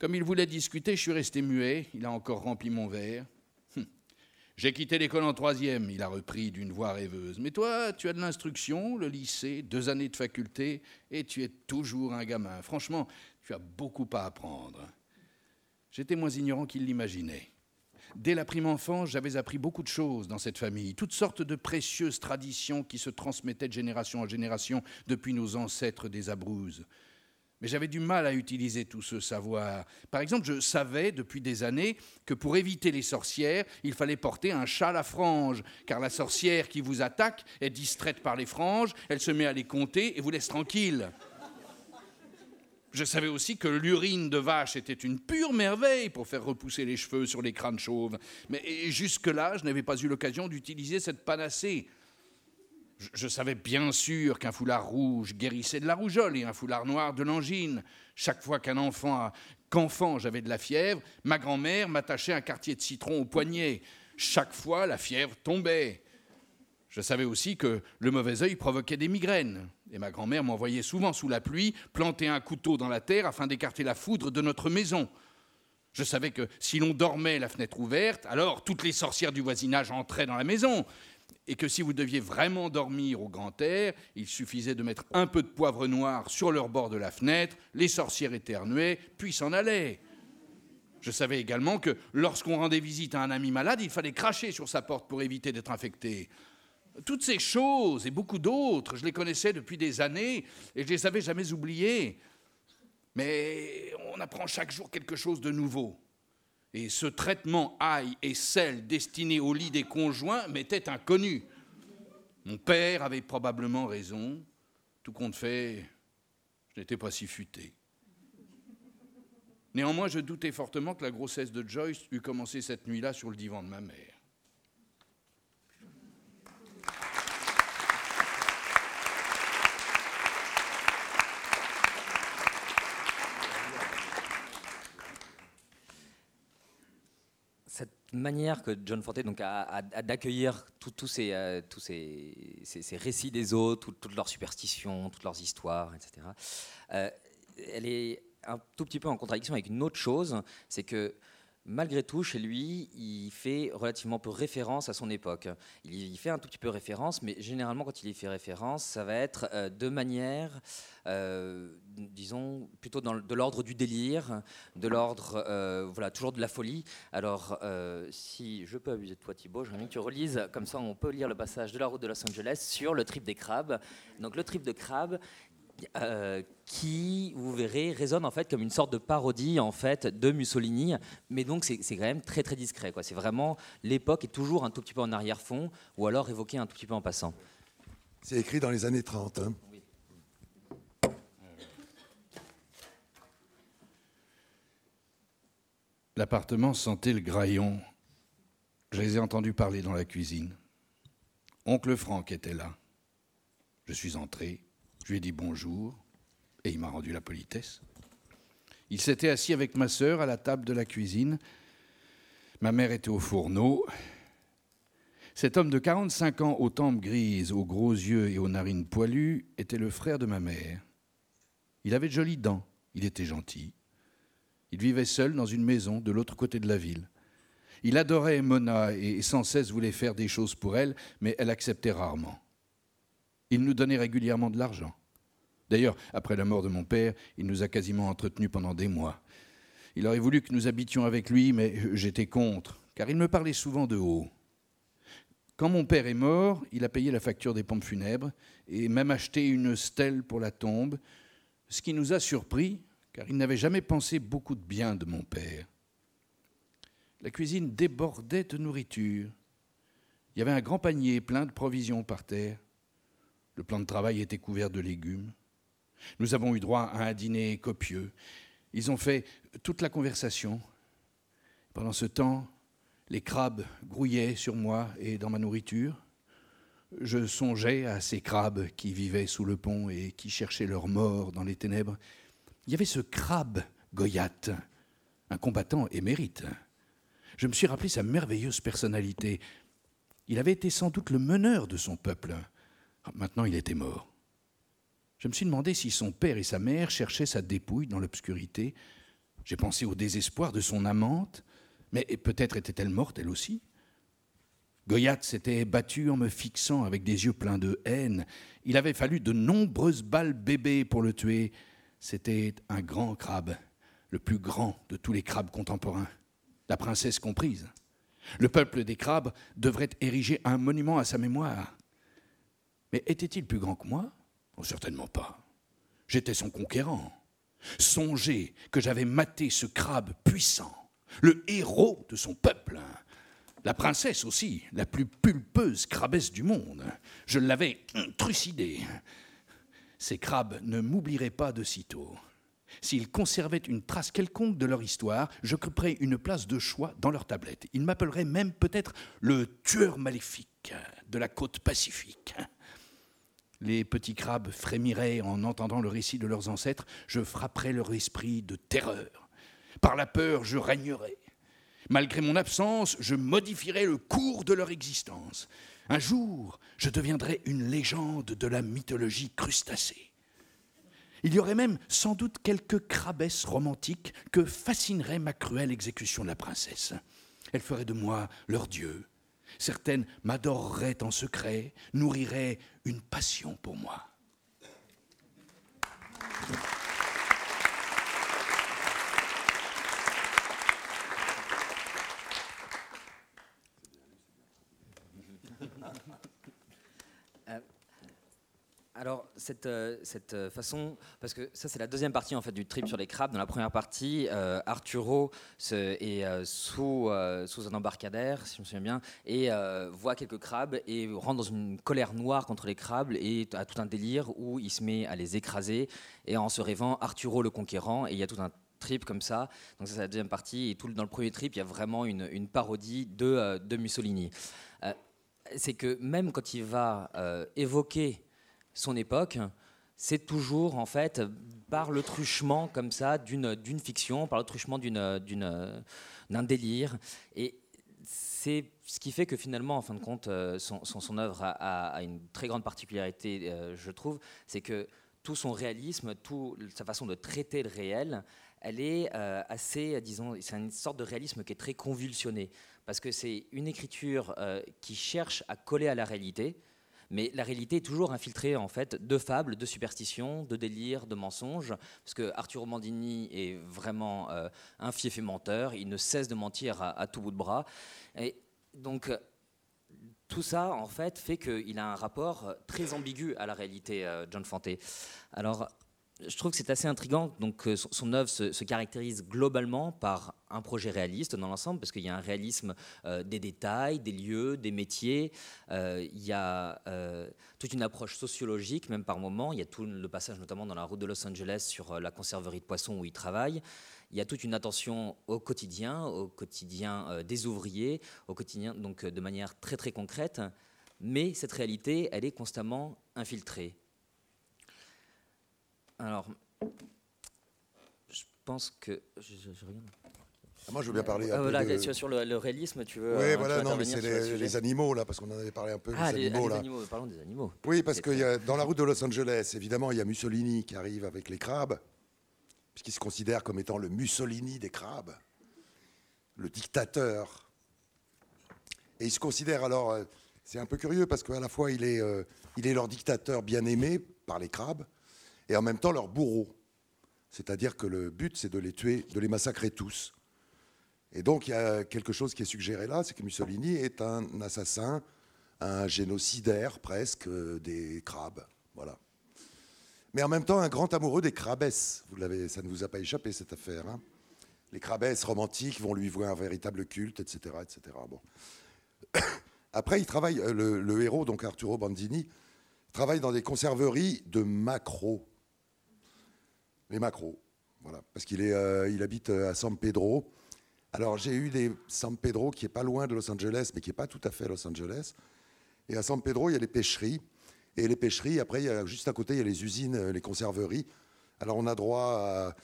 C: Comme il voulait discuter, je suis resté muet. Il a encore rempli mon verre. Hum. J'ai quitté l'école en troisième, il a repris d'une voix rêveuse. Mais toi, tu as de l'instruction, le lycée, deux années de faculté, et tu es toujours un gamin. Franchement, tu as beaucoup à apprendre. J'étais moins ignorant qu'il l'imaginait. Dès la prime enfance, j'avais appris beaucoup de choses dans cette famille, toutes sortes de précieuses traditions qui se transmettaient de génération en génération depuis nos ancêtres des Abruzzes. Mais j'avais du mal à utiliser tout ce savoir. Par exemple, je savais depuis des années que pour éviter les sorcières, il fallait porter un châle à franges, car la sorcière qui vous attaque est distraite par les franges, elle se met à les compter et vous laisse tranquille. Je savais aussi que l'urine de vache était une pure merveille pour faire repousser les cheveux sur les crânes chauves. Mais jusque-là, je n'avais pas eu l'occasion d'utiliser cette panacée. Je, savais bien sûr qu'un foulard rouge guérissait de la rougeole et un foulard noir de l'angine. Chaque fois qu'un enfant, qu'enfant j'avais de la fièvre, ma grand-mère m'attachait un quartier de citron au poignet. Chaque fois, la fièvre tombait. Je savais aussi que le mauvais œil provoquait des migraines. Et ma grand-mère m'envoyait souvent sous la pluie planter un couteau dans la terre afin d'écarter la foudre de notre maison. Je savais que si l'on dormait la fenêtre ouverte, alors toutes les sorcières du voisinage entraient dans la maison et que si vous deviez vraiment dormir au grand air, il suffisait de mettre un peu de poivre noir sur leur bord de la fenêtre, les sorcières éternuaient, puis s'en allaient. Je savais également que lorsqu'on rendait visite à un ami malade, il fallait cracher sur sa porte pour éviter d'être infecté. Toutes ces choses et beaucoup d'autres, je les connaissais depuis des années et je les avais jamais oubliées. Mais on apprend chaque jour quelque chose de nouveau. Et ce traitement ail et sel destiné au lit des conjoints m'était inconnu. Mon père avait probablement raison. Tout compte fait, je n'étais pas si futé. Néanmoins, je doutais fortement que la grossesse de Joyce eût commencé cette nuit-là sur le divan de ma mère.
A: cette manière que John Forte donc, a, d'accueillir tous ces, euh, tous ces, récits des autres, toutes leurs superstitions, toutes leurs histoires, etc., euh, elle est un tout petit peu en contradiction avec une autre chose, c'est que malgré tout, chez lui, il fait relativement peu référence à son époque. Il fait un tout petit peu référence, mais généralement, quand il y fait référence, ça va être euh, de manière, euh, disons, plutôt dans, de l'ordre du délire, de l'ordre, euh, voilà, toujours de la folie. Alors, si je peux abuser de toi, Thibault, j'aimerais que tu relises, comme ça, on peut lire le passage de la route de Los Angeles sur le trip des crabes. Donc, le trip de crabes, euh, qui, vous verrez, résonne en fait comme une sorte de parodie en fait de Mussolini, mais donc c'est quand même très très discret. C'est vraiment l'époque est toujours un tout petit peu en arrière-fond, ou alors évoqué un tout petit peu en passant.
B: C'est écrit dans les années 30. Hein.
C: L'appartement sentait le graillon. Je les ai entendus parler dans la cuisine. Oncle Franck était là. Je suis entré. Je lui ai dit bonjour et il m'a rendu la politesse. Il s'était assis avec ma sœur à la table de la cuisine. Ma mère était au fourneau. Cet homme de 45 ans, aux tempes grises, aux gros yeux et aux narines poilues, était le frère de ma mère. Il avait de jolies dents, il était gentil. Il vivait seul dans une maison de l'autre côté de la ville. Il adorait Mona et sans cesse voulait faire des choses pour elle, mais elle acceptait rarement. Il nous donnait régulièrement de l'argent. D'ailleurs, après la mort de mon père, il nous a quasiment entretenus pendant des mois. Il aurait voulu que nous habitions avec lui, mais j'étais contre, car il me parlait souvent de haut. Quand mon père est mort, il a payé la facture des pompes funèbres et même acheté une stèle pour la tombe, ce qui nous a surpris, car il n'avait jamais pensé beaucoup de bien de mon père. La cuisine débordait de nourriture. Il y avait un grand panier plein de provisions par terre. Le plan de travail était couvert de légumes. Nous avons eu droit à un dîner copieux. Ils ont fait toute la conversation. Pendant ce temps, les crabes grouillaient sur moi et dans ma nourriture. Je songeais à ces crabes qui vivaient sous le pont et qui cherchaient leur mort dans les ténèbres. Il y avait ce crabe Goyat, un combattant émérite. Je me suis rappelé sa merveilleuse personnalité. Il avait été sans doute le meneur de son peuple. Ah, maintenant, il était mort. Je me suis demandé si son père et sa mère cherchaient sa dépouille dans l'obscurité. J'ai pensé au désespoir de son amante, mais peut-être était-elle morte elle aussi. Goyat s'était battu en me fixant avec des yeux pleins de haine. Il avait fallu de nombreuses balles bébés pour le tuer. C'était un grand crabe, le plus grand de tous les crabes contemporains, la princesse comprise. Le peuple des crabes devrait ériger un monument à sa mémoire. Mais était-il plus grand que moi? Oh, Certainement pas. J'étais son conquérant. Songez que j'avais maté ce crabe puissant, le héros de son peuple. La princesse aussi, la plus pulpeuse crabesse du monde. Je l'avais trucidé. Ces crabes ne m'oublieraient pas de sitôt. S'ils conservaient une trace quelconque de leur histoire, j'occuperais une place de choix dans leur tablette. Ils m'appelleraient même peut-être le tueur maléfique de la côte pacifique. Les petits crabes frémiraient en entendant le récit de leurs ancêtres. Je frapperais leur esprit de terreur. Par la peur, je régnerais. Malgré mon absence, je modifierais le cours de leur existence. Un jour, je deviendrais une légende de la mythologie crustacée. Il y aurait même sans doute quelques crabesses romantiques que fascinerait ma cruelle exécution de la princesse. Elle ferait de moi leur dieu, Certaines m'adoreraient en secret, nourriraient une passion pour moi.
A: Alors, cette, euh, cette euh, façon, parce que ça, c'est la deuxième partie en fait, du trip sur les crabes. Dans la première partie, euh, Arturo est sous, sous un embarcadère, si je me souviens bien, et voit quelques crabes et rentre dans une colère noire contre les crabes et a tout un délire où il se met à les écraser et en se rêvant Arturo le conquérant. Et il y a tout un trip comme ça. Donc, ça, c'est la deuxième partie. Et tout, dans le premier trip, il y a vraiment une, une parodie de, de Mussolini. c'est que même quand il va évoquer son époque, c'est toujours en fait par le truchement comme ça d'une, fiction, par le truchement d'un délire. Et c'est ce qui fait que finalement, en fin de compte, euh, son, son, œuvre a, une très grande particularité, euh, je trouve, c'est que tout son réalisme, toute sa façon de traiter le réel, elle est euh, assez, disons, c'est une sorte de réalisme qui est très convulsionné, parce que c'est une écriture qui cherche à coller à la réalité, mais la réalité est toujours infiltrée en fait de fables, de superstitions, de délires, de mensonges, parce que Arturo Mandini est vraiment euh, un fief et menteur, il ne cesse de mentir à, tout bout de bras. Et donc tout ça, en fait, fait qu'il a un rapport très ambigu à la réalité, euh, John Fante. Alors, je trouve que c'est assez intriguant. Donc, euh, son, œuvre se, caractérise globalement par un projet réaliste dans l'ensemble, parce qu'il y a un réalisme euh, des détails, des lieux, des métiers. Euh, il y a toute une approche sociologique, même par moments. Il y a tout le passage, notamment dans la route de Los Angeles, sur la conserverie de poissons où il travaille. Il y a toute une attention au quotidien, au quotidien des ouvriers, au quotidien, donc de manière très très concrète. Mais cette réalité, elle est constamment infiltrée. Alors, je pense que. Je, regarde.
B: Ah, moi, je veux bien parler un
A: peu de... sur, le, réalisme, tu veux.
B: Oui, euh, voilà, non, mais c'est les, animaux, là, parce qu'on en avait parlé un peu.
A: Ah,
B: les, animaux,
A: les animaux, parlons des animaux.
B: Oui, parce que dans la route de Los Angeles, évidemment, il y a Mussolini qui arrive avec les crabes, puisqu'il se considère comme étant le Mussolini des crabes, le dictateur. Et il se considère alors. Euh, c'est un peu curieux parce qu'à la fois, il est, euh, il est leur dictateur bien aimé par les crabes et en même temps leurs bourreaux. C'est-à-dire que le but, c'est de les tuer, de les massacrer tous. Et donc, il y a quelque chose qui est suggéré là, c'est que Mussolini est un assassin, un génocidaire presque euh, des crabes. Voilà. Mais en même temps, un grand amoureux des crabesses. Ça ne vous a pas échappé cette affaire. Hein. les crabesses romantiques vont lui vouer un véritable culte, etc., etc. Bon. Après, il travaille, euh, le, héros, donc Arturo Bandini, travaille dans des conserveries de macros. Les macros, voilà. Parce qu'il euh, habite euh, à San Pedro. Alors j'ai eu des San Pedro qui est pas loin de Los Angeles, mais qui est pas tout à fait Los Angeles. Et à San Pedro, il y a les pêcheries. Et les pêcheries, après, il y a, juste à côté, il y a les usines, euh, les conserveries. Alors on a droit à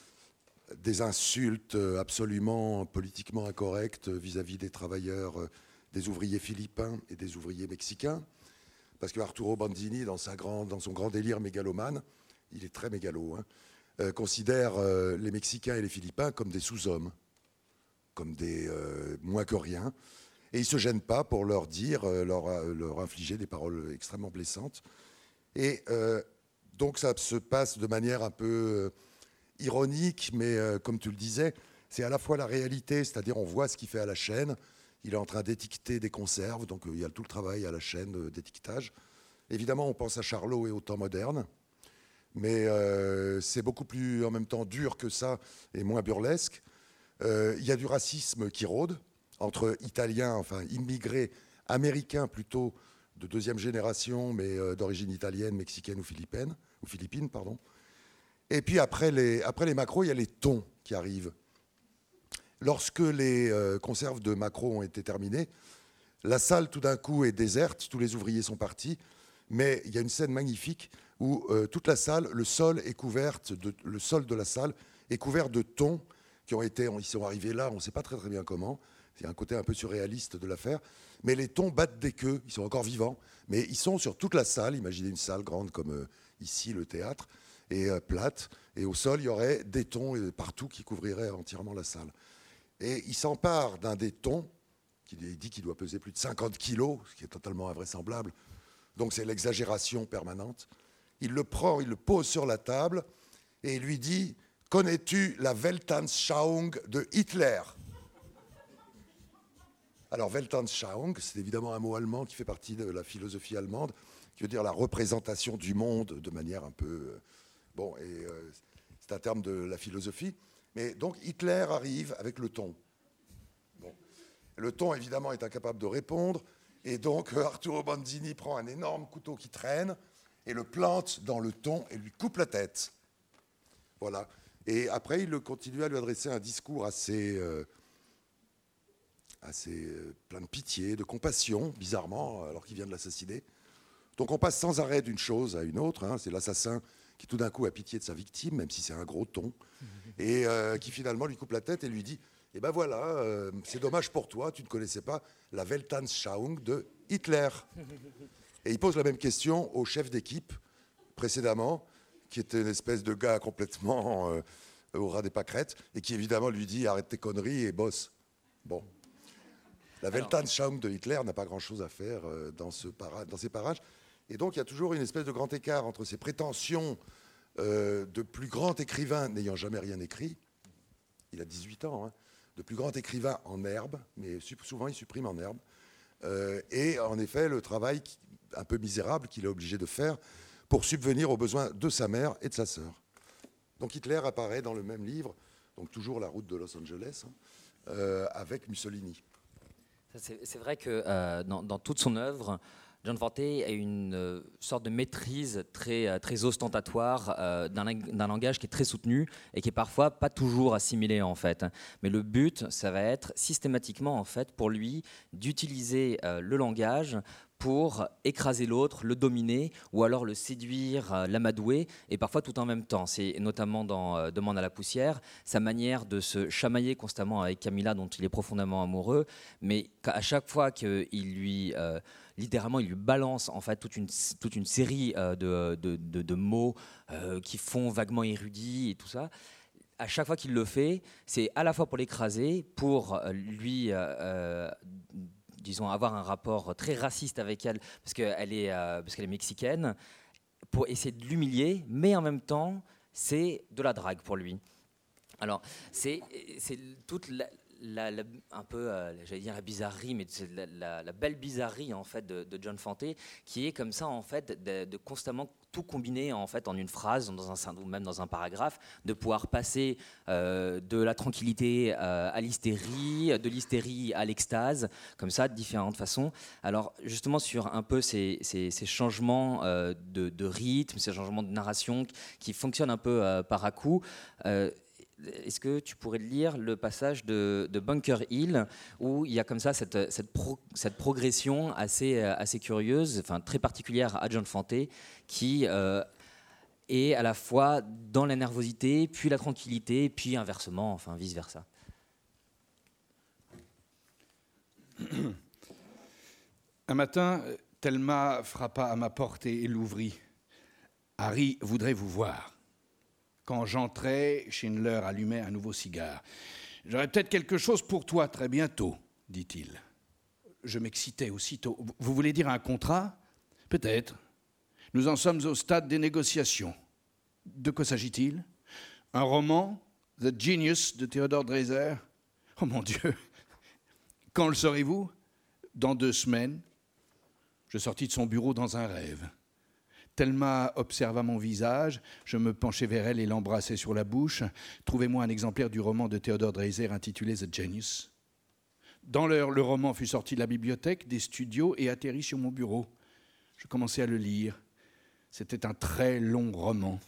B: des insultes absolument politiquement incorrectes vis-à-vis des travailleurs, des ouvriers philippins et des ouvriers mexicains. Parce que Arturo Bandini, dans, sa dans son grand délire mégalomane, il est très mégalo, hein, euh, considèrent euh, les Mexicains et les Philippins comme des sous-hommes, comme des euh, moins que rien. Et ils ne se gênent pas pour leur dire, leur, leur, infliger des paroles extrêmement blessantes. Et donc ça se passe de manière un peu ironique, mais comme tu le disais, c'est à la fois la réalité, c'est-à-dire on voit ce qu'il fait à la chaîne. Il est en train d'étiqueter des conserves, donc il y a tout le travail à la chaîne d'étiquetage. Évidemment, on pense à Charlot et au temps moderne. Mais euh, c'est beaucoup plus en même temps dur que ça et moins burlesque. Euh, il y a du racisme qui rôde entre Italiens, enfin immigrés américains plutôt de deuxième génération, mais euh, d'origine italienne, mexicaine ou philippine, ou philippine, pardon. Et puis après les, après les macros, il y a les tons qui arrivent. Lorsque les conserves de macros ont été terminées, la salle tout d'un coup est déserte, tous les ouvriers sont partis, mais il y a une scène magnifique où euh, toute la salle, le sol est couverte, de, le sol de la salle est couvert de thons qui ont été, ils sont arrivés là, on ne sait pas très très bien comment. Il y a un côté un peu surréaliste de l'affaire. Mais les thons battent des queues, ils sont encore vivants, mais ils sont sur toute la salle. Imaginez une salle grande comme euh, ici le théâtre, et euh, plate, et au sol il y aurait des thons partout qui couvriraient entièrement la salle. Et il s'empare d'un des thons, qui dit qu'il doit peser plus de 50 kilos, ce qui est totalement invraisemblable. Donc c'est l'exagération permanente. Il le prend, il le pose sur la table et il lui dit Connais-tu la Weltanschauung de Hitler? Alors, Weltanschauung, c'est évidemment un mot allemand qui fait partie de la philosophie allemande, qui veut dire la représentation du monde de manière un peu. euh, bon, et euh, c'est un terme de la philosophie. Mais donc Hitler arrive avec le ton. Bon. Le ton, évidemment, est incapable de répondre. Et donc Arturo Banzini prend un énorme couteau qui traîne et le plante dans le ton et lui coupe la tête. Voilà. Et après, il continue à lui adresser un discours assez, euh, assez euh, plein de pitié, de compassion, bizarrement, alors qu'il vient de l'assassiner. Donc on passe sans arrêt d'une chose à une autre. hein. C'est l'assassin qui tout d'un coup a pitié de sa victime, même si c'est un gros ton, et euh, qui finalement lui coupe la tête et lui dit Eh ben voilà, euh, c'est dommage pour toi, tu ne connaissais pas la Weltanschauung de Hitler. Et il pose la même question au chef d'équipe précédemment, qui était une espèce de gars complètement euh, au ras des pâquerettes, et qui évidemment lui dit arrête tes conneries et bosse. Bon. La Weltanschauung de Hitler n'a pas grand-chose à faire euh, dans, ce para- dans ces parages. Et donc il y a toujours une espèce de grand écart entre ses prétentions euh, de plus grand écrivain n'ayant jamais rien écrit, il a 18 ans, hein, de plus grand écrivain en herbe, mais souvent il supprime en herbe, euh, et en effet le travail un peu misérable qu'il est obligé de faire pour subvenir aux besoins de sa mère et de sa sœur. Donc Hitler apparaît dans le même livre, donc toujours la route de Los Angeles, hein, euh, avec Mussolini.
A: C'est vrai que euh, dans, toute son œuvre, John Fante a une euh, sorte de maîtrise très, très ostentatoire d'un lang- d'un langage qui est très soutenu et qui est parfois pas toujours assimilé en fait. Mais le but, ça va être systématiquement en fait pour lui d'utiliser le langage pour écraser l'autre, le dominer, ou alors le séduire, euh, l'amadouer, et parfois tout en même temps. C'est notamment dans euh, Demande à la poussière, sa manière de se chamailler constamment avec Camilla, dont il est profondément amoureux, mais qu'à chaque fois qu'il lui, euh, littéralement, il lui balance en fait toute une, série de, mots qui font vaguement érudits et tout ça. À chaque fois qu'il le fait, c'est à la fois pour l'écraser, pour lui disons, avoir un rapport très raciste avec elle, parce qu'elle est, euh, parce est mexicaine, pour essayer de l'humilier, mais en même temps, c'est de la drague pour lui. Alors, c'est toute la, la- un peu, euh, j'allais dire la bizarrerie, mais c'est la, belle bizarrerie en fait de, John Fante, qui est comme ça en fait de, constamment tout combiner en fait en une phrase, dans un ou même dans un paragraphe, de pouvoir passer euh, de la tranquillité euh, à l'hystérie, de l'hystérie à l'extase, comme ça, de différentes façons. Alors justement sur un peu ces, ces- changements de, rythme, ces changements de narration qui fonctionnent un peu par à coup. Est-ce que tu pourrais lire le passage de, Bunker Hill où il y a comme ça cette, cette, pro- cette progression assez, euh, assez curieuse, enfin très particulière à John Fante, qui euh, est à la fois dans la nervosité, puis la tranquillité, puis inversement, enfin vice versa.
C: Un matin, Thelma frappa à ma porte et l'ouvrit. Harry voudrait vous voir. Quand j'entrai, Schindler allumait un nouveau cigare. J'aurai peut-être quelque chose pour toi très bientôt, dit-il. Je m'excitais aussitôt. Vous voulez dire un contrat? Peut-être. Nous en sommes au stade des négociations. De quoi s'agit-il? Un roman? The Genius de Theodore Dreiser Oh mon Dieu Quand le saurez-vous? Dans deux semaines. Je sortis de son bureau dans un rêve. Thelma observa mon visage, je me penchai vers elle et l'embrassai sur la bouche. Trouvez-moi un exemplaire du roman de Theodore Dreiser intitulé The Genius. Dans l'heure, le roman fut sorti de la bibliothèque, des studios et atterrit sur mon bureau. Je commençai à le lire. C'était un très long roman.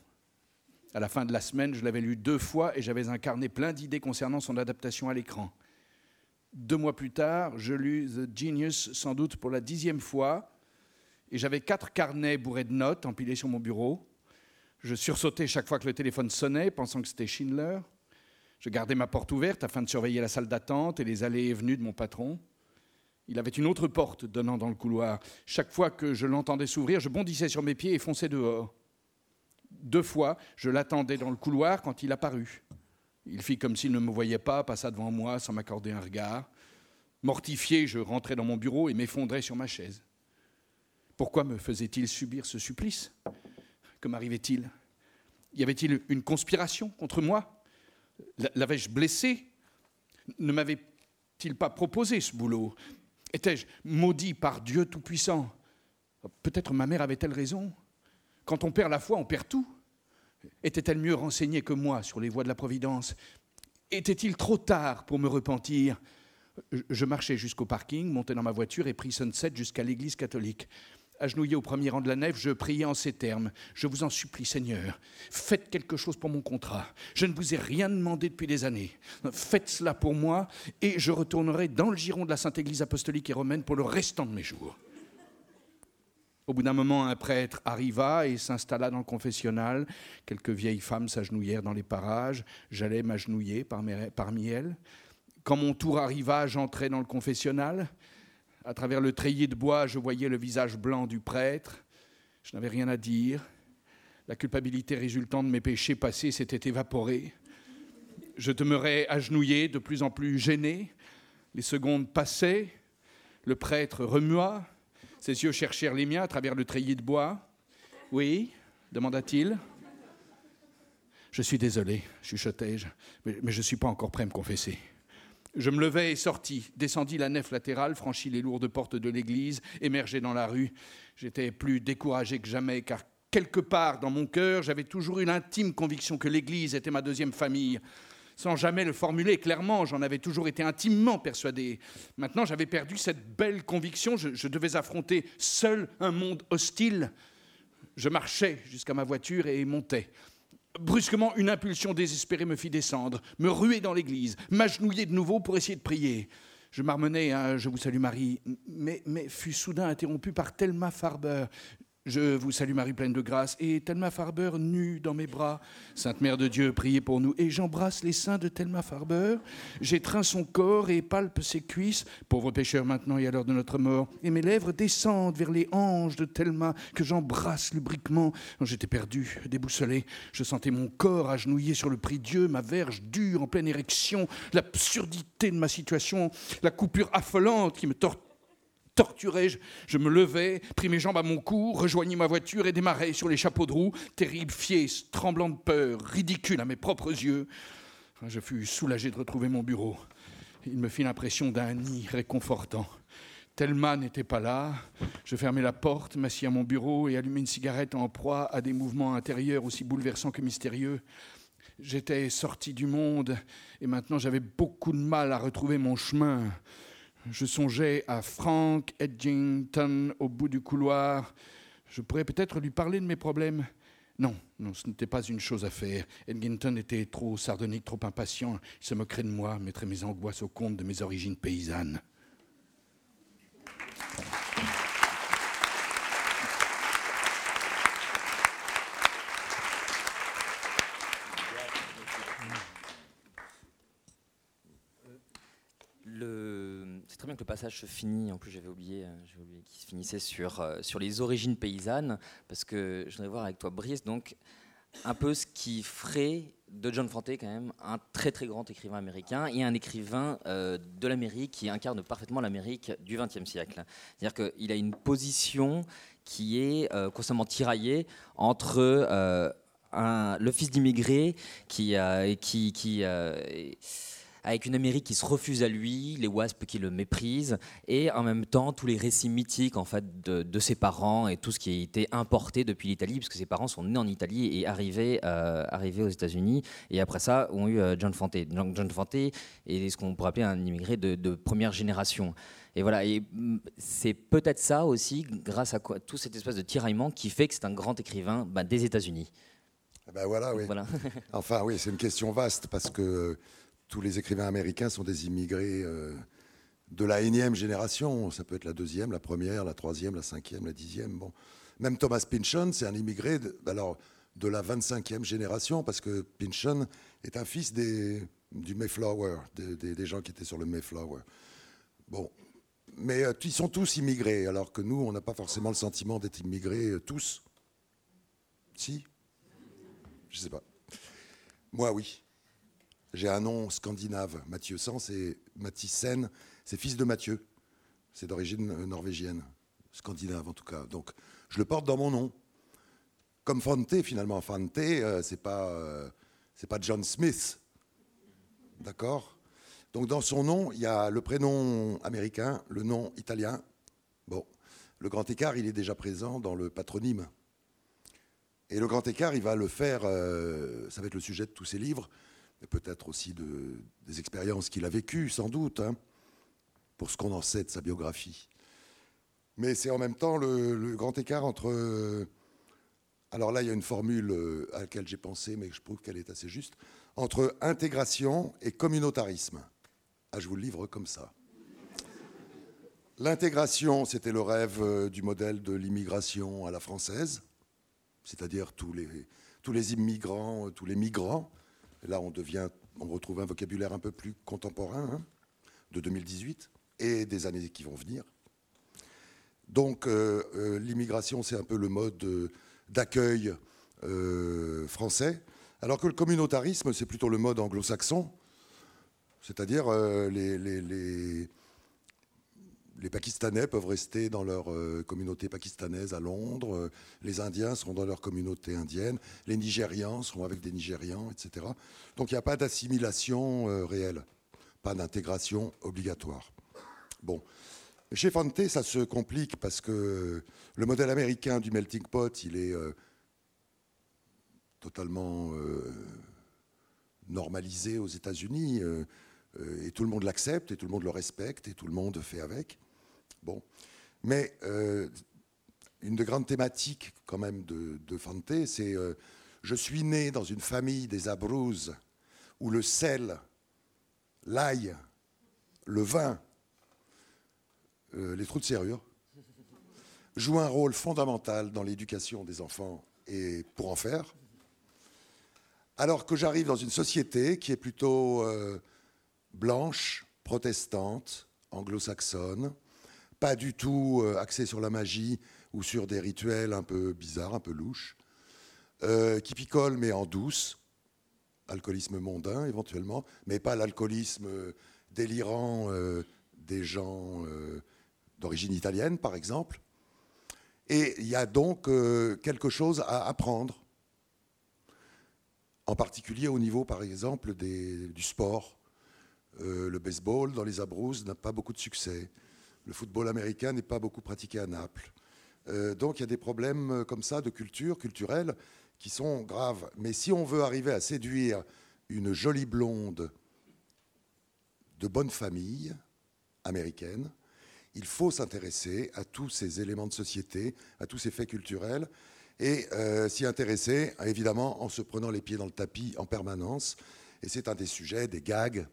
C: À la fin de la semaine, je l'avais lu deux fois et j'avais un carnet plein d'idées concernant son adaptation à l'écran. Deux mois plus tard, je lus The Genius sans doute pour la dixième fois, et j'avais quatre carnets bourrés de notes empilés sur mon bureau. Je sursautais chaque fois que le téléphone sonnait, pensant que c'était Schindler. Je gardais ma porte ouverte afin de surveiller la salle d'attente et les allées et venues de mon patron. Il avait une autre porte donnant dans le couloir. Chaque fois que je l'entendais s'ouvrir, je bondissais sur mes pieds et fonçais dehors. Deux fois, je l'attendais dans le couloir quand il apparut. Il fit comme s'il ne me voyait pas, passa devant moi sans m'accorder un regard. Mortifié, je rentrais dans mon bureau et m'effondrais sur ma chaise. Pourquoi me faisait-il subir ce supplice? Que m'arrivait-il? Y avait-il une conspiration contre moi? L'avais-je blessé? Ne m'avait-il pas proposé ce boulot? Étais-je maudit par Dieu Tout-Puissant? Peut-être ma mère avait-elle raison? Quand on perd la foi, on perd tout. Était-elle mieux renseignée que moi sur les voies de la Providence? Était-il trop tard pour me repentir? Je marchais jusqu'au parking, montais dans ma voiture et pris Sunset jusqu'à l'église catholique. Agenouillé au premier rang de la nef, je priais en ces termes. Je vous en supplie, Seigneur, faites quelque chose pour mon contrat. Je ne vous ai rien demandé depuis des années. Faites cela pour moi et je retournerai dans le giron de la Sainte Église apostolique et romaine pour le restant de mes jours. Au bout d'un moment, un prêtre arriva et s'installa dans le confessionnal. Quelques vieilles femmes s'agenouillèrent dans les parages. J'allais m'agenouiller parmi elles. Quand mon tour arriva, j'entrai dans le confessionnal. À travers le treillis de bois, je voyais le visage blanc du prêtre. Je n'avais rien à dire. La culpabilité résultant de mes péchés passés s'était évaporée. Je demeurais agenouillé, de plus en plus gêné. Les secondes passaient. Le prêtre remua. Ses yeux cherchèrent les miens à travers le treillis de bois. Oui demanda-t-il. Je suis désolé, chuchotai-je, mais, je ne suis pas encore prêt à me confesser. Je me levai et sortis, descendis la nef latérale, franchis les lourdes portes de l'église, émergeai dans la rue. J'étais plus découragé que jamais, car quelque part dans mon cœur, j'avais toujours eu l'intime conviction que l'église était ma deuxième famille sans jamais le formuler clairement. J'en avais toujours été intimement persuadé. Maintenant, j'avais perdu cette belle conviction. Je, devais affronter seul un monde hostile. Je marchais jusqu'à ma voiture et montais. Brusquement, une impulsion désespérée me fit descendre, me ruer dans l'église, m'agenouiller de nouveau pour essayer de prier. Je m'armenais un Je vous salue Marie, mais, mais fut soudain interrompu par Thelma Farber. Je vous salue Marie pleine de grâce, et Thelma Farber nue dans mes bras. Sainte Mère de Dieu, priez pour nous. Et j'embrasse les seins de Thelma Farber, j'étreins son corps et palpe ses cuisses, pauvre pécheur maintenant et à l'heure de notre mort. Et mes lèvres descendent vers les hanches de Thelma que j'embrasse lubriquement. J'étais perdu, déboussolé. Je sentais mon corps agenouillé sur le prix Dieu, ma verge dure en pleine érection, l'absurdité de ma situation, la coupure affolante qui me torture torturé, je, me levais, pris mes jambes à mon cou, rejoignis ma voiture et démarrai sur les chapeaux de roue, terrible, fiesse, tremblant de peur, ridicule à mes propres yeux. Je fus soulagé de retrouver mon bureau. Il me fit l'impression d'un nid réconfortant. Thelma n'était pas là. Je fermai la porte, m'assis à mon bureau et allumai une cigarette en proie à des mouvements intérieurs aussi bouleversants que mystérieux. J'étais sorti du monde et maintenant j'avais beaucoup de mal à retrouver mon chemin je songeais à Frank Edgington au bout du couloir. Je pourrais peut-être lui parler de mes problèmes. Non, non, ce n'était pas une chose à faire. Edgington était trop sardonique, trop impatient. Il se moquerait de moi, mettrait mes angoisses au compte de mes origines paysannes.
A: Que le passage se finit, en plus j'avais oublié, euh, qu'il se finissait sur, euh, sur les origines paysannes, parce que je voudrais voir avec toi, Brice, donc un peu ce qui ferait de John Fante quand même un très très grand écrivain américain et un écrivain euh, de l'Amérique qui incarne parfaitement l'Amérique du XXe siècle. C'est-à-dire qu'il a une position qui est constamment tiraillée entre le fils d'immigré qui, qui, qui avec une Amérique qui se refuse à lui, les WASP qui le méprisent, et en même temps tous les récits mythiques en fait de, ses parents et tout ce qui a été importé depuis l'Italie, puisque ses parents sont nés en Italie et arrivés, euh, arrivés aux États-Unis, et après ça ont eu euh, John Fante. John Fante est ce qu'on pourrait appeler un immigré de, première génération. Et voilà, et mm, c'est peut-être ça aussi, grâce à quoi, tout cet espèce de tiraillement, qui fait que c'est un grand écrivain bah, des États-Unis.
B: Ben voilà, oui. Voilà. enfin, oui, c'est une question vaste parce que tous les écrivains américains sont des immigrés euh, de la énième génération. Ça peut être la deuxième, la première, la troisième, la cinquième, la dixième. Bon. Même Thomas Pynchon, c'est un immigré de, alors, de la 25e génération, parce que Pynchon est un fils des, du Mayflower, des, gens qui étaient sur le Mayflower. Bon. Mais euh, ils sont tous immigrés, alors que nous, on n'a pas forcément le sentiment d'être immigrés euh, tous. Si? Je ne sais pas. Moi, oui. J'ai un nom scandinave. Mathieu Sans, c'est Mathisen, c'est fils de Mathieu. C'est d'origine euh, norvégienne, scandinave en tout cas. Donc je le porte dans mon nom. Comme Fante, finalement. Fante, euh, c'est pas, euh, pas John Smith. D'accord? Donc dans son nom, il y a le prénom américain, le nom italien. Bon. le grand écart, il est déjà présent dans le patronyme. Et le grand écart, il va le faire, euh, ça va être le sujet de tous ses livres, et peut-être aussi de, des expériences qu'il a vécues, sans doute, hein, pour ce qu'on en sait de sa biographie. Mais c'est en même temps le, grand écart entre... Euh, alors là, il y a une formule euh, à laquelle j'ai pensé, mais je trouve qu'elle est assez juste, entre intégration et communautarisme. Ah, je vous le livre comme ça. L'intégration, c'était le rêve du modèle de l'immigration à la française c'est-à-dire tous les, immigrants, euh, tous les migrants. Là, on, retrouve un vocabulaire un peu plus contemporain, hein, de 2018, et des années qui vont venir. Donc, euh, euh, l'immigration, c'est un peu le mode d'accueil français, alors que le communautarisme, c'est plutôt le mode anglo-saxon, c'est-à-dire les Pakistanais peuvent rester dans leur euh, communauté pakistanaise à Londres, euh, les Indiens seront dans leur communauté indienne, les Nigérians seront avec des Nigérians, etc. Donc il n'y a pas d'assimilation euh, réelle, pas d'intégration obligatoire. Bon. Chez Fante, ça se complique parce que le modèle américain du melting pot, il est totalement normalisé aux États-Unis et tout le monde l'accepte et tout le monde le respecte et tout le monde fait avec. Bon. Mais euh, une des grandes thématiques quand même de, de Fante, c'est euh, je suis né dans une famille des Abruzzes où le sel, l'ail, le vin, euh, les trous de serrure jouent un rôle fondamental dans l'éducation des enfants et pour en faire. Alors que j'arrive dans une société qui est plutôt blanche, protestante, anglo-saxonne, pas du tout euh, axé sur la magie ou sur des rituels un peu bizarres, un peu louches, euh, qui picole mais en douce, alcoolisme mondain éventuellement, mais pas l'alcoolisme euh, délirant des gens d'origine italienne par exemple. Et il y a donc quelque chose à apprendre, en particulier au niveau par exemple du sport. le baseball dans les Abruzzes n'a pas beaucoup de succès. Le football américain n'est pas beaucoup pratiqué à Naples. Euh, donc il y a des problèmes euh, comme ça de culture, culturelle, qui sont graves. Mais si on veut arriver à séduire une jolie blonde de bonne famille américaine, il faut s'intéresser à tous ces éléments de société, à tous ces faits culturels, et euh, s'y intéresser, évidemment, en se prenant les pieds dans le tapis en permanence. Et c'est un des sujets, des gags,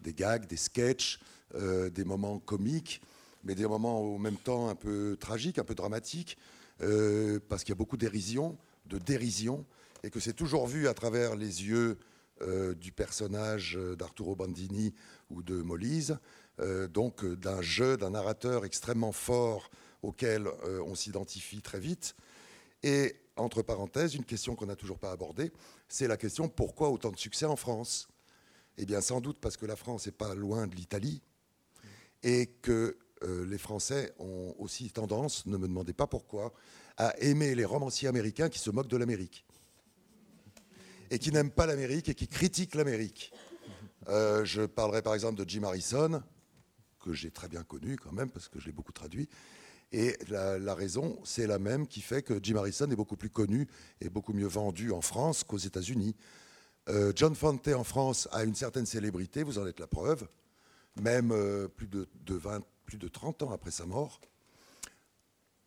B: des gags, des sketchs, des moments comiques mais des moments au même temps un peu tragiques, un peu dramatiques, euh, parce qu'il y a beaucoup d'érision, de dérision, et que c'est toujours vu à travers les yeux euh, du personnage d'Arturo Bandini ou de Molise, euh, donc d'un jeu, d'un narrateur extrêmement fort auquel on s'identifie très vite. Et entre parenthèses, une question qu'on n'a toujours pas abordée, c'est la question pourquoi autant de succès en France? Eh bien, sans doute parce que la France n'est pas loin de l'Italie et que euh, les Français ont aussi tendance, ne me demandez pas pourquoi, à aimer les romanciers américains qui se moquent de l'Amérique. Et qui n'aiment pas l'Amérique et qui critiquent l'Amérique. Euh, je parlerai par exemple de Jim Harrison, que j'ai très bien connu quand même, parce que je l'ai beaucoup traduit. Et la, raison, c'est la même qui fait que Jim Harrison est beaucoup plus connu et beaucoup mieux vendu en France qu'aux États-Unis. Euh, John Fante en France a une certaine célébrité, vous en êtes la preuve, même plus de, de 20 plus de 30 ans après sa mort.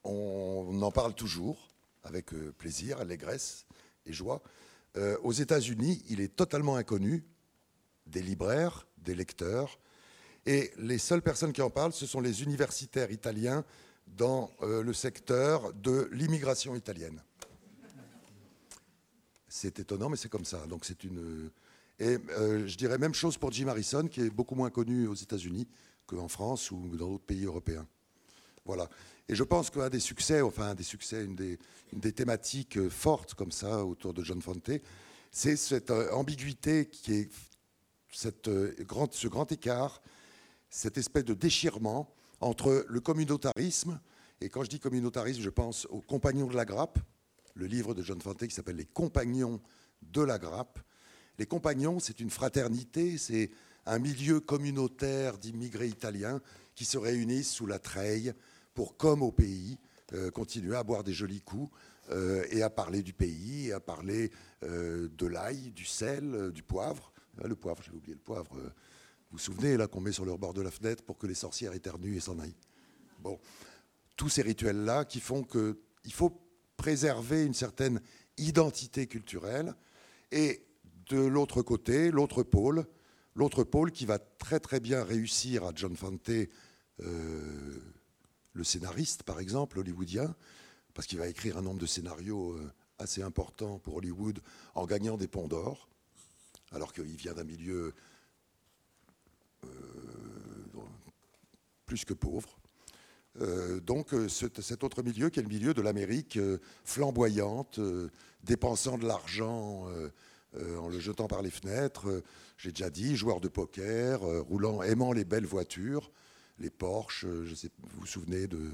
B: On en parle toujours avec euh, plaisir, allégresse et joie. Euh, aux États-Unis, il est totalement inconnu des libraires, des lecteurs, et les seules personnes qui en parlent, ce sont les universitaires italiens dans euh, le secteur de l'immigration italienne. C'est étonnant, mais c'est comme ça. Et je dirais même chose pour Jim Harrison, qui est beaucoup moins connu aux États-Unis, qu'en France ou dans d'autres pays européens. Voilà. Et je pense qu'un des succès, enfin un des succès, une des, thématiques fortes comme ça autour de John Fante, c'est cette euh, ambiguïté qui est cette, euh, grand, ce grand écart, cette espèce de déchirement entre le communautarisme, et quand je dis communautarisme, je pense aux Compagnons de la Grappe, le livre de John Fante qui s'appelle Les Compagnons de la Grappe. Les Compagnons, c'est une fraternité, c'est un milieu communautaire d'immigrés italiens qui se réunissent sous la treille pour, comme au pays, continuer à boire des jolis coups et à parler du pays, à parler de l'ail, du sel, du poivre. le poivre, j'ai oublié le poivre. vous vous souvenez, là, qu'on met sur le bord de la fenêtre pour que les sorcières éternuent et s'en aillent. Bon, tous ces rituels-là qui font qu'il faut préserver une certaine identité culturelle. Et de l'autre côté, l'autre pôle, l'autre pôle qui va très très bien réussir à John Fante, euh, le scénariste par exemple, hollywoodien, parce qu'il va écrire un nombre de scénarios euh, assez important pour Hollywood en gagnant des ponts d'or, alors qu'il vient d'un milieu euh, plus que pauvre. Donc cet autre milieu qui est le milieu de l'Amérique flamboyante, dépensant de l'argent en le jetant par les fenêtres, j'ai déjà dit, joueur de poker, roulant, aimant les belles voitures, les Porsche, je sais, vous vous souvenez de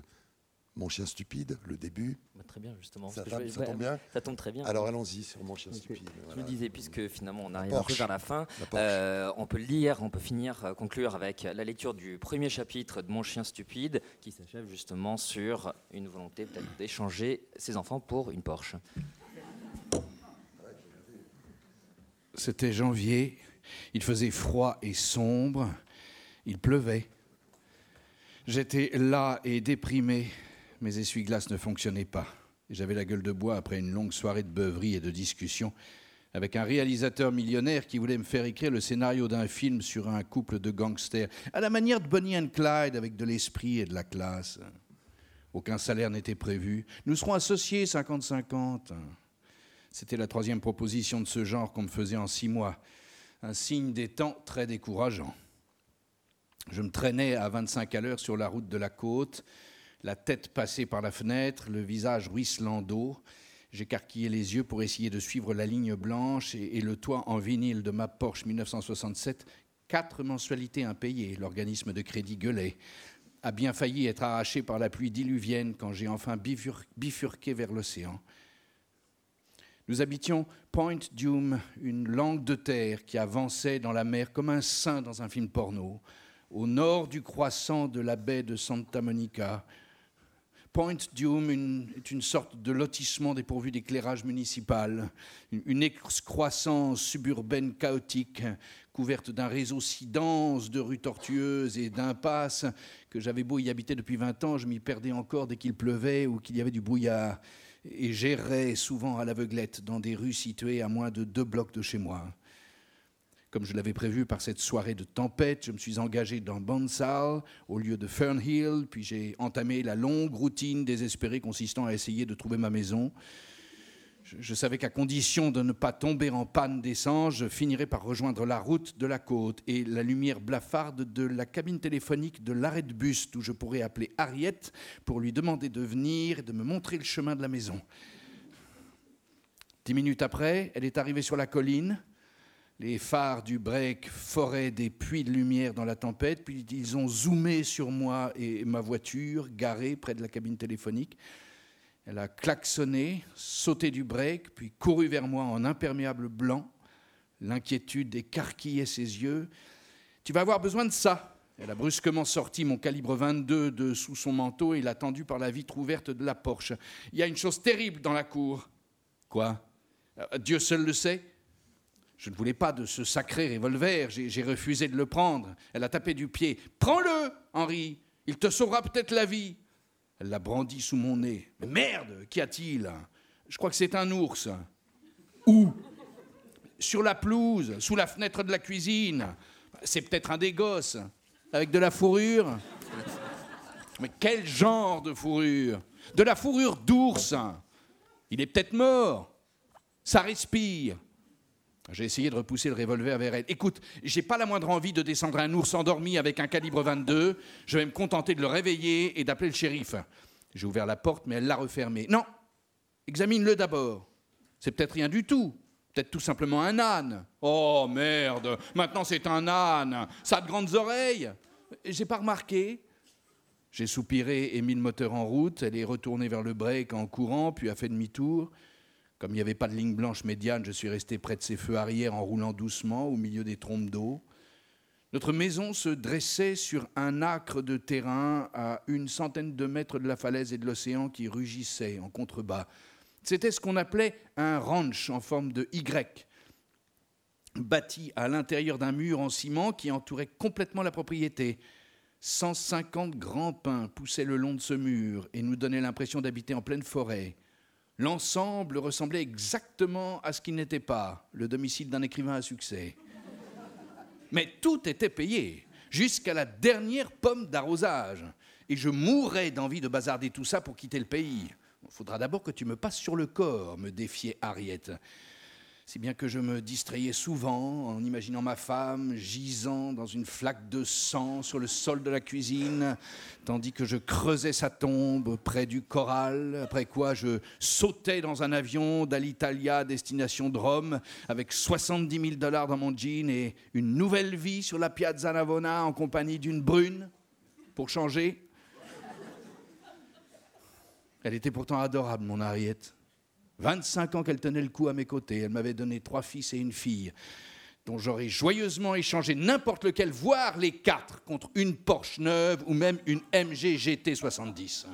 B: mon chien stupide, le début.
A: Bah, très bien, justement.
B: Ça, tombe bien
A: Ça tombe très bien.
B: Alors allons-y sur Mon chien stupide.
A: Je me disais, puisque finalement on arrive un peu vers la fin, euh, on peut lire, on peut finir, euh, conclure avec la lecture du premier chapitre de Mon chien stupide, qui s'achève justement sur une volonté peut-être d'échanger ses enfants pour une Porsche.
C: C'était janvier, il faisait froid et sombre, il pleuvait. J'étais là et déprimé mes essuie-glaces ne fonctionnaient pas. J'avais la gueule de bois après une longue soirée de beuverie et de discussion avec un réalisateur millionnaire qui voulait me faire écrire le scénario d'un film sur un couple de gangsters, à la manière de Bonnie and Clyde, avec de l'esprit et de la classe. Aucun salaire n'était prévu. Nous serons associés 50-50. C'était la troisième proposition de ce genre qu'on me faisait en six mois. Un signe des temps très décourageant. Je me traînais à 25 à l'heure sur la route de la côte la tête passée par la fenêtre, le visage ruisselant d'eau. J'écarquillais les yeux pour essayer de suivre la ligne blanche et, le toit en vinyle de ma Porsche 1967. Quatre mensualités impayées, l'organisme de crédit gueulait, a bien failli être arraché par la pluie diluvienne quand j'ai enfin bifurqué vers l'océan. Nous habitions Point Dume, une langue de terre qui avançait dans la mer comme un saint dans un film porno, au nord du croissant de la baie de Santa Monica, Point Dume est une sorte de lotissement dépourvu d'éclairage municipal, une, excroissance suburbaine chaotique, couverte d'un réseau si dense de rues tortueuses et d'impasses que j'avais beau y habiter depuis 20 ans, je m'y perdais encore dès qu'il pleuvait ou qu'il y avait du brouillard, et j'errais souvent à l'aveuglette dans des rues situées à moins de deux blocs de chez moi. Comme je l'avais prévu par cette soirée de tempête, je me suis engagé dans Bonsall au lieu de Fernhill, puis j'ai entamé la longue routine désespérée consistant à essayer de trouver ma maison. Je, savais qu'à condition de ne pas tomber en panne d'essence, je finirais par rejoindre la route de la côte et la lumière blafarde de la cabine téléphonique de l'arrêt de bus où je pourrais appeler Harriet pour lui demander de venir et de me montrer le chemin de la maison. Dix minutes après, elle est arrivée sur la colline. Les phares du break foraient des puits de lumière dans la tempête, puis ils ont zoomé sur moi et ma voiture, garée près de la cabine téléphonique. Elle a klaxonné, sauté du break, puis couru vers moi en imperméable blanc. L'inquiétude écarquillait ses yeux. Tu vas avoir besoin de ça. Elle a brusquement sorti mon calibre 22 de sous son manteau et l'a tendu par la vitre ouverte de la Porsche. Il y a une chose terrible dans la cour. Quoi? Euh, Dieu seul le sait. Je ne voulais pas de ce sacré revolver, j'ai refusé de le prendre. Elle a tapé du pied. Prends-le, Henri, il te sauvera peut-être la vie. Elle l'a brandi sous mon nez. Mais merde, qu'y a-t-il? Je crois que c'est un ours. Où? Sur la pelouse, sous la fenêtre de la cuisine. C'est peut-être un des gosses, avec de la fourrure. Mais quel genre de fourrure? De la fourrure d'ours. Il est peut-être mort. Ça respire. J'ai essayé de repousser le revolver vers elle. Écoute, j'ai pas la moindre envie de descendre un ours endormi avec un calibre 22. Je vais me contenter de le réveiller et d'appeler le shérif. J'ai ouvert la porte, mais elle l'a refermée. Non, examine-le d'abord. C'est peut-être rien du tout. Peut-être tout simplement un âne. Oh merde, maintenant c'est un âne. Ça a de grandes oreilles. J'ai pas remarqué. J'ai soupiré et mis le moteur en route. Elle est retournée vers le break en courant, puis a fait demi-tour. Comme il n'y avait pas de ligne blanche médiane, je suis resté près de ses feux arrière en roulant doucement au milieu des trompes d'eau. Notre maison se dressait sur un acre de terrain à une centaine de mètres de la falaise et de l'océan qui rugissait en contrebas. C'était ce qu'on appelait un ranch en forme de Y, bâti à l'intérieur d'un mur en ciment qui entourait complètement la propriété. 150 grands pins poussaient le long de ce mur et nous donnaient l'impression d'habiter en pleine forêt. L'ensemble ressemblait exactement à ce qu'il n'était pas, le domicile d'un écrivain à succès. Mais tout était payé, jusqu'à la dernière pomme d'arrosage. Et je mourrais d'envie de bazarder tout ça pour quitter le pays. Faudra d'abord que tu me passes sur le corps, me défiait Harriet si bien que je me distrayais souvent en imaginant ma femme gisant dans une flaque de sang sur le sol de la cuisine, tandis que je creusais sa tombe près du corral, après quoi je sautais dans un avion d'Alitalia destination de Rome avec 70 000 dollars dans mon jean et une nouvelle vie sur la Piazza Navona en compagnie d'une brune, pour changer. Elle était pourtant adorable, mon Harriet. 25 ans qu'elle tenait le coup à mes côtés. Elle m'avait donné trois fils et une fille, dont j'aurais joyeusement échangé n'importe lequel, voire les quatre, contre une Porsche neuve ou même une MG GT 70.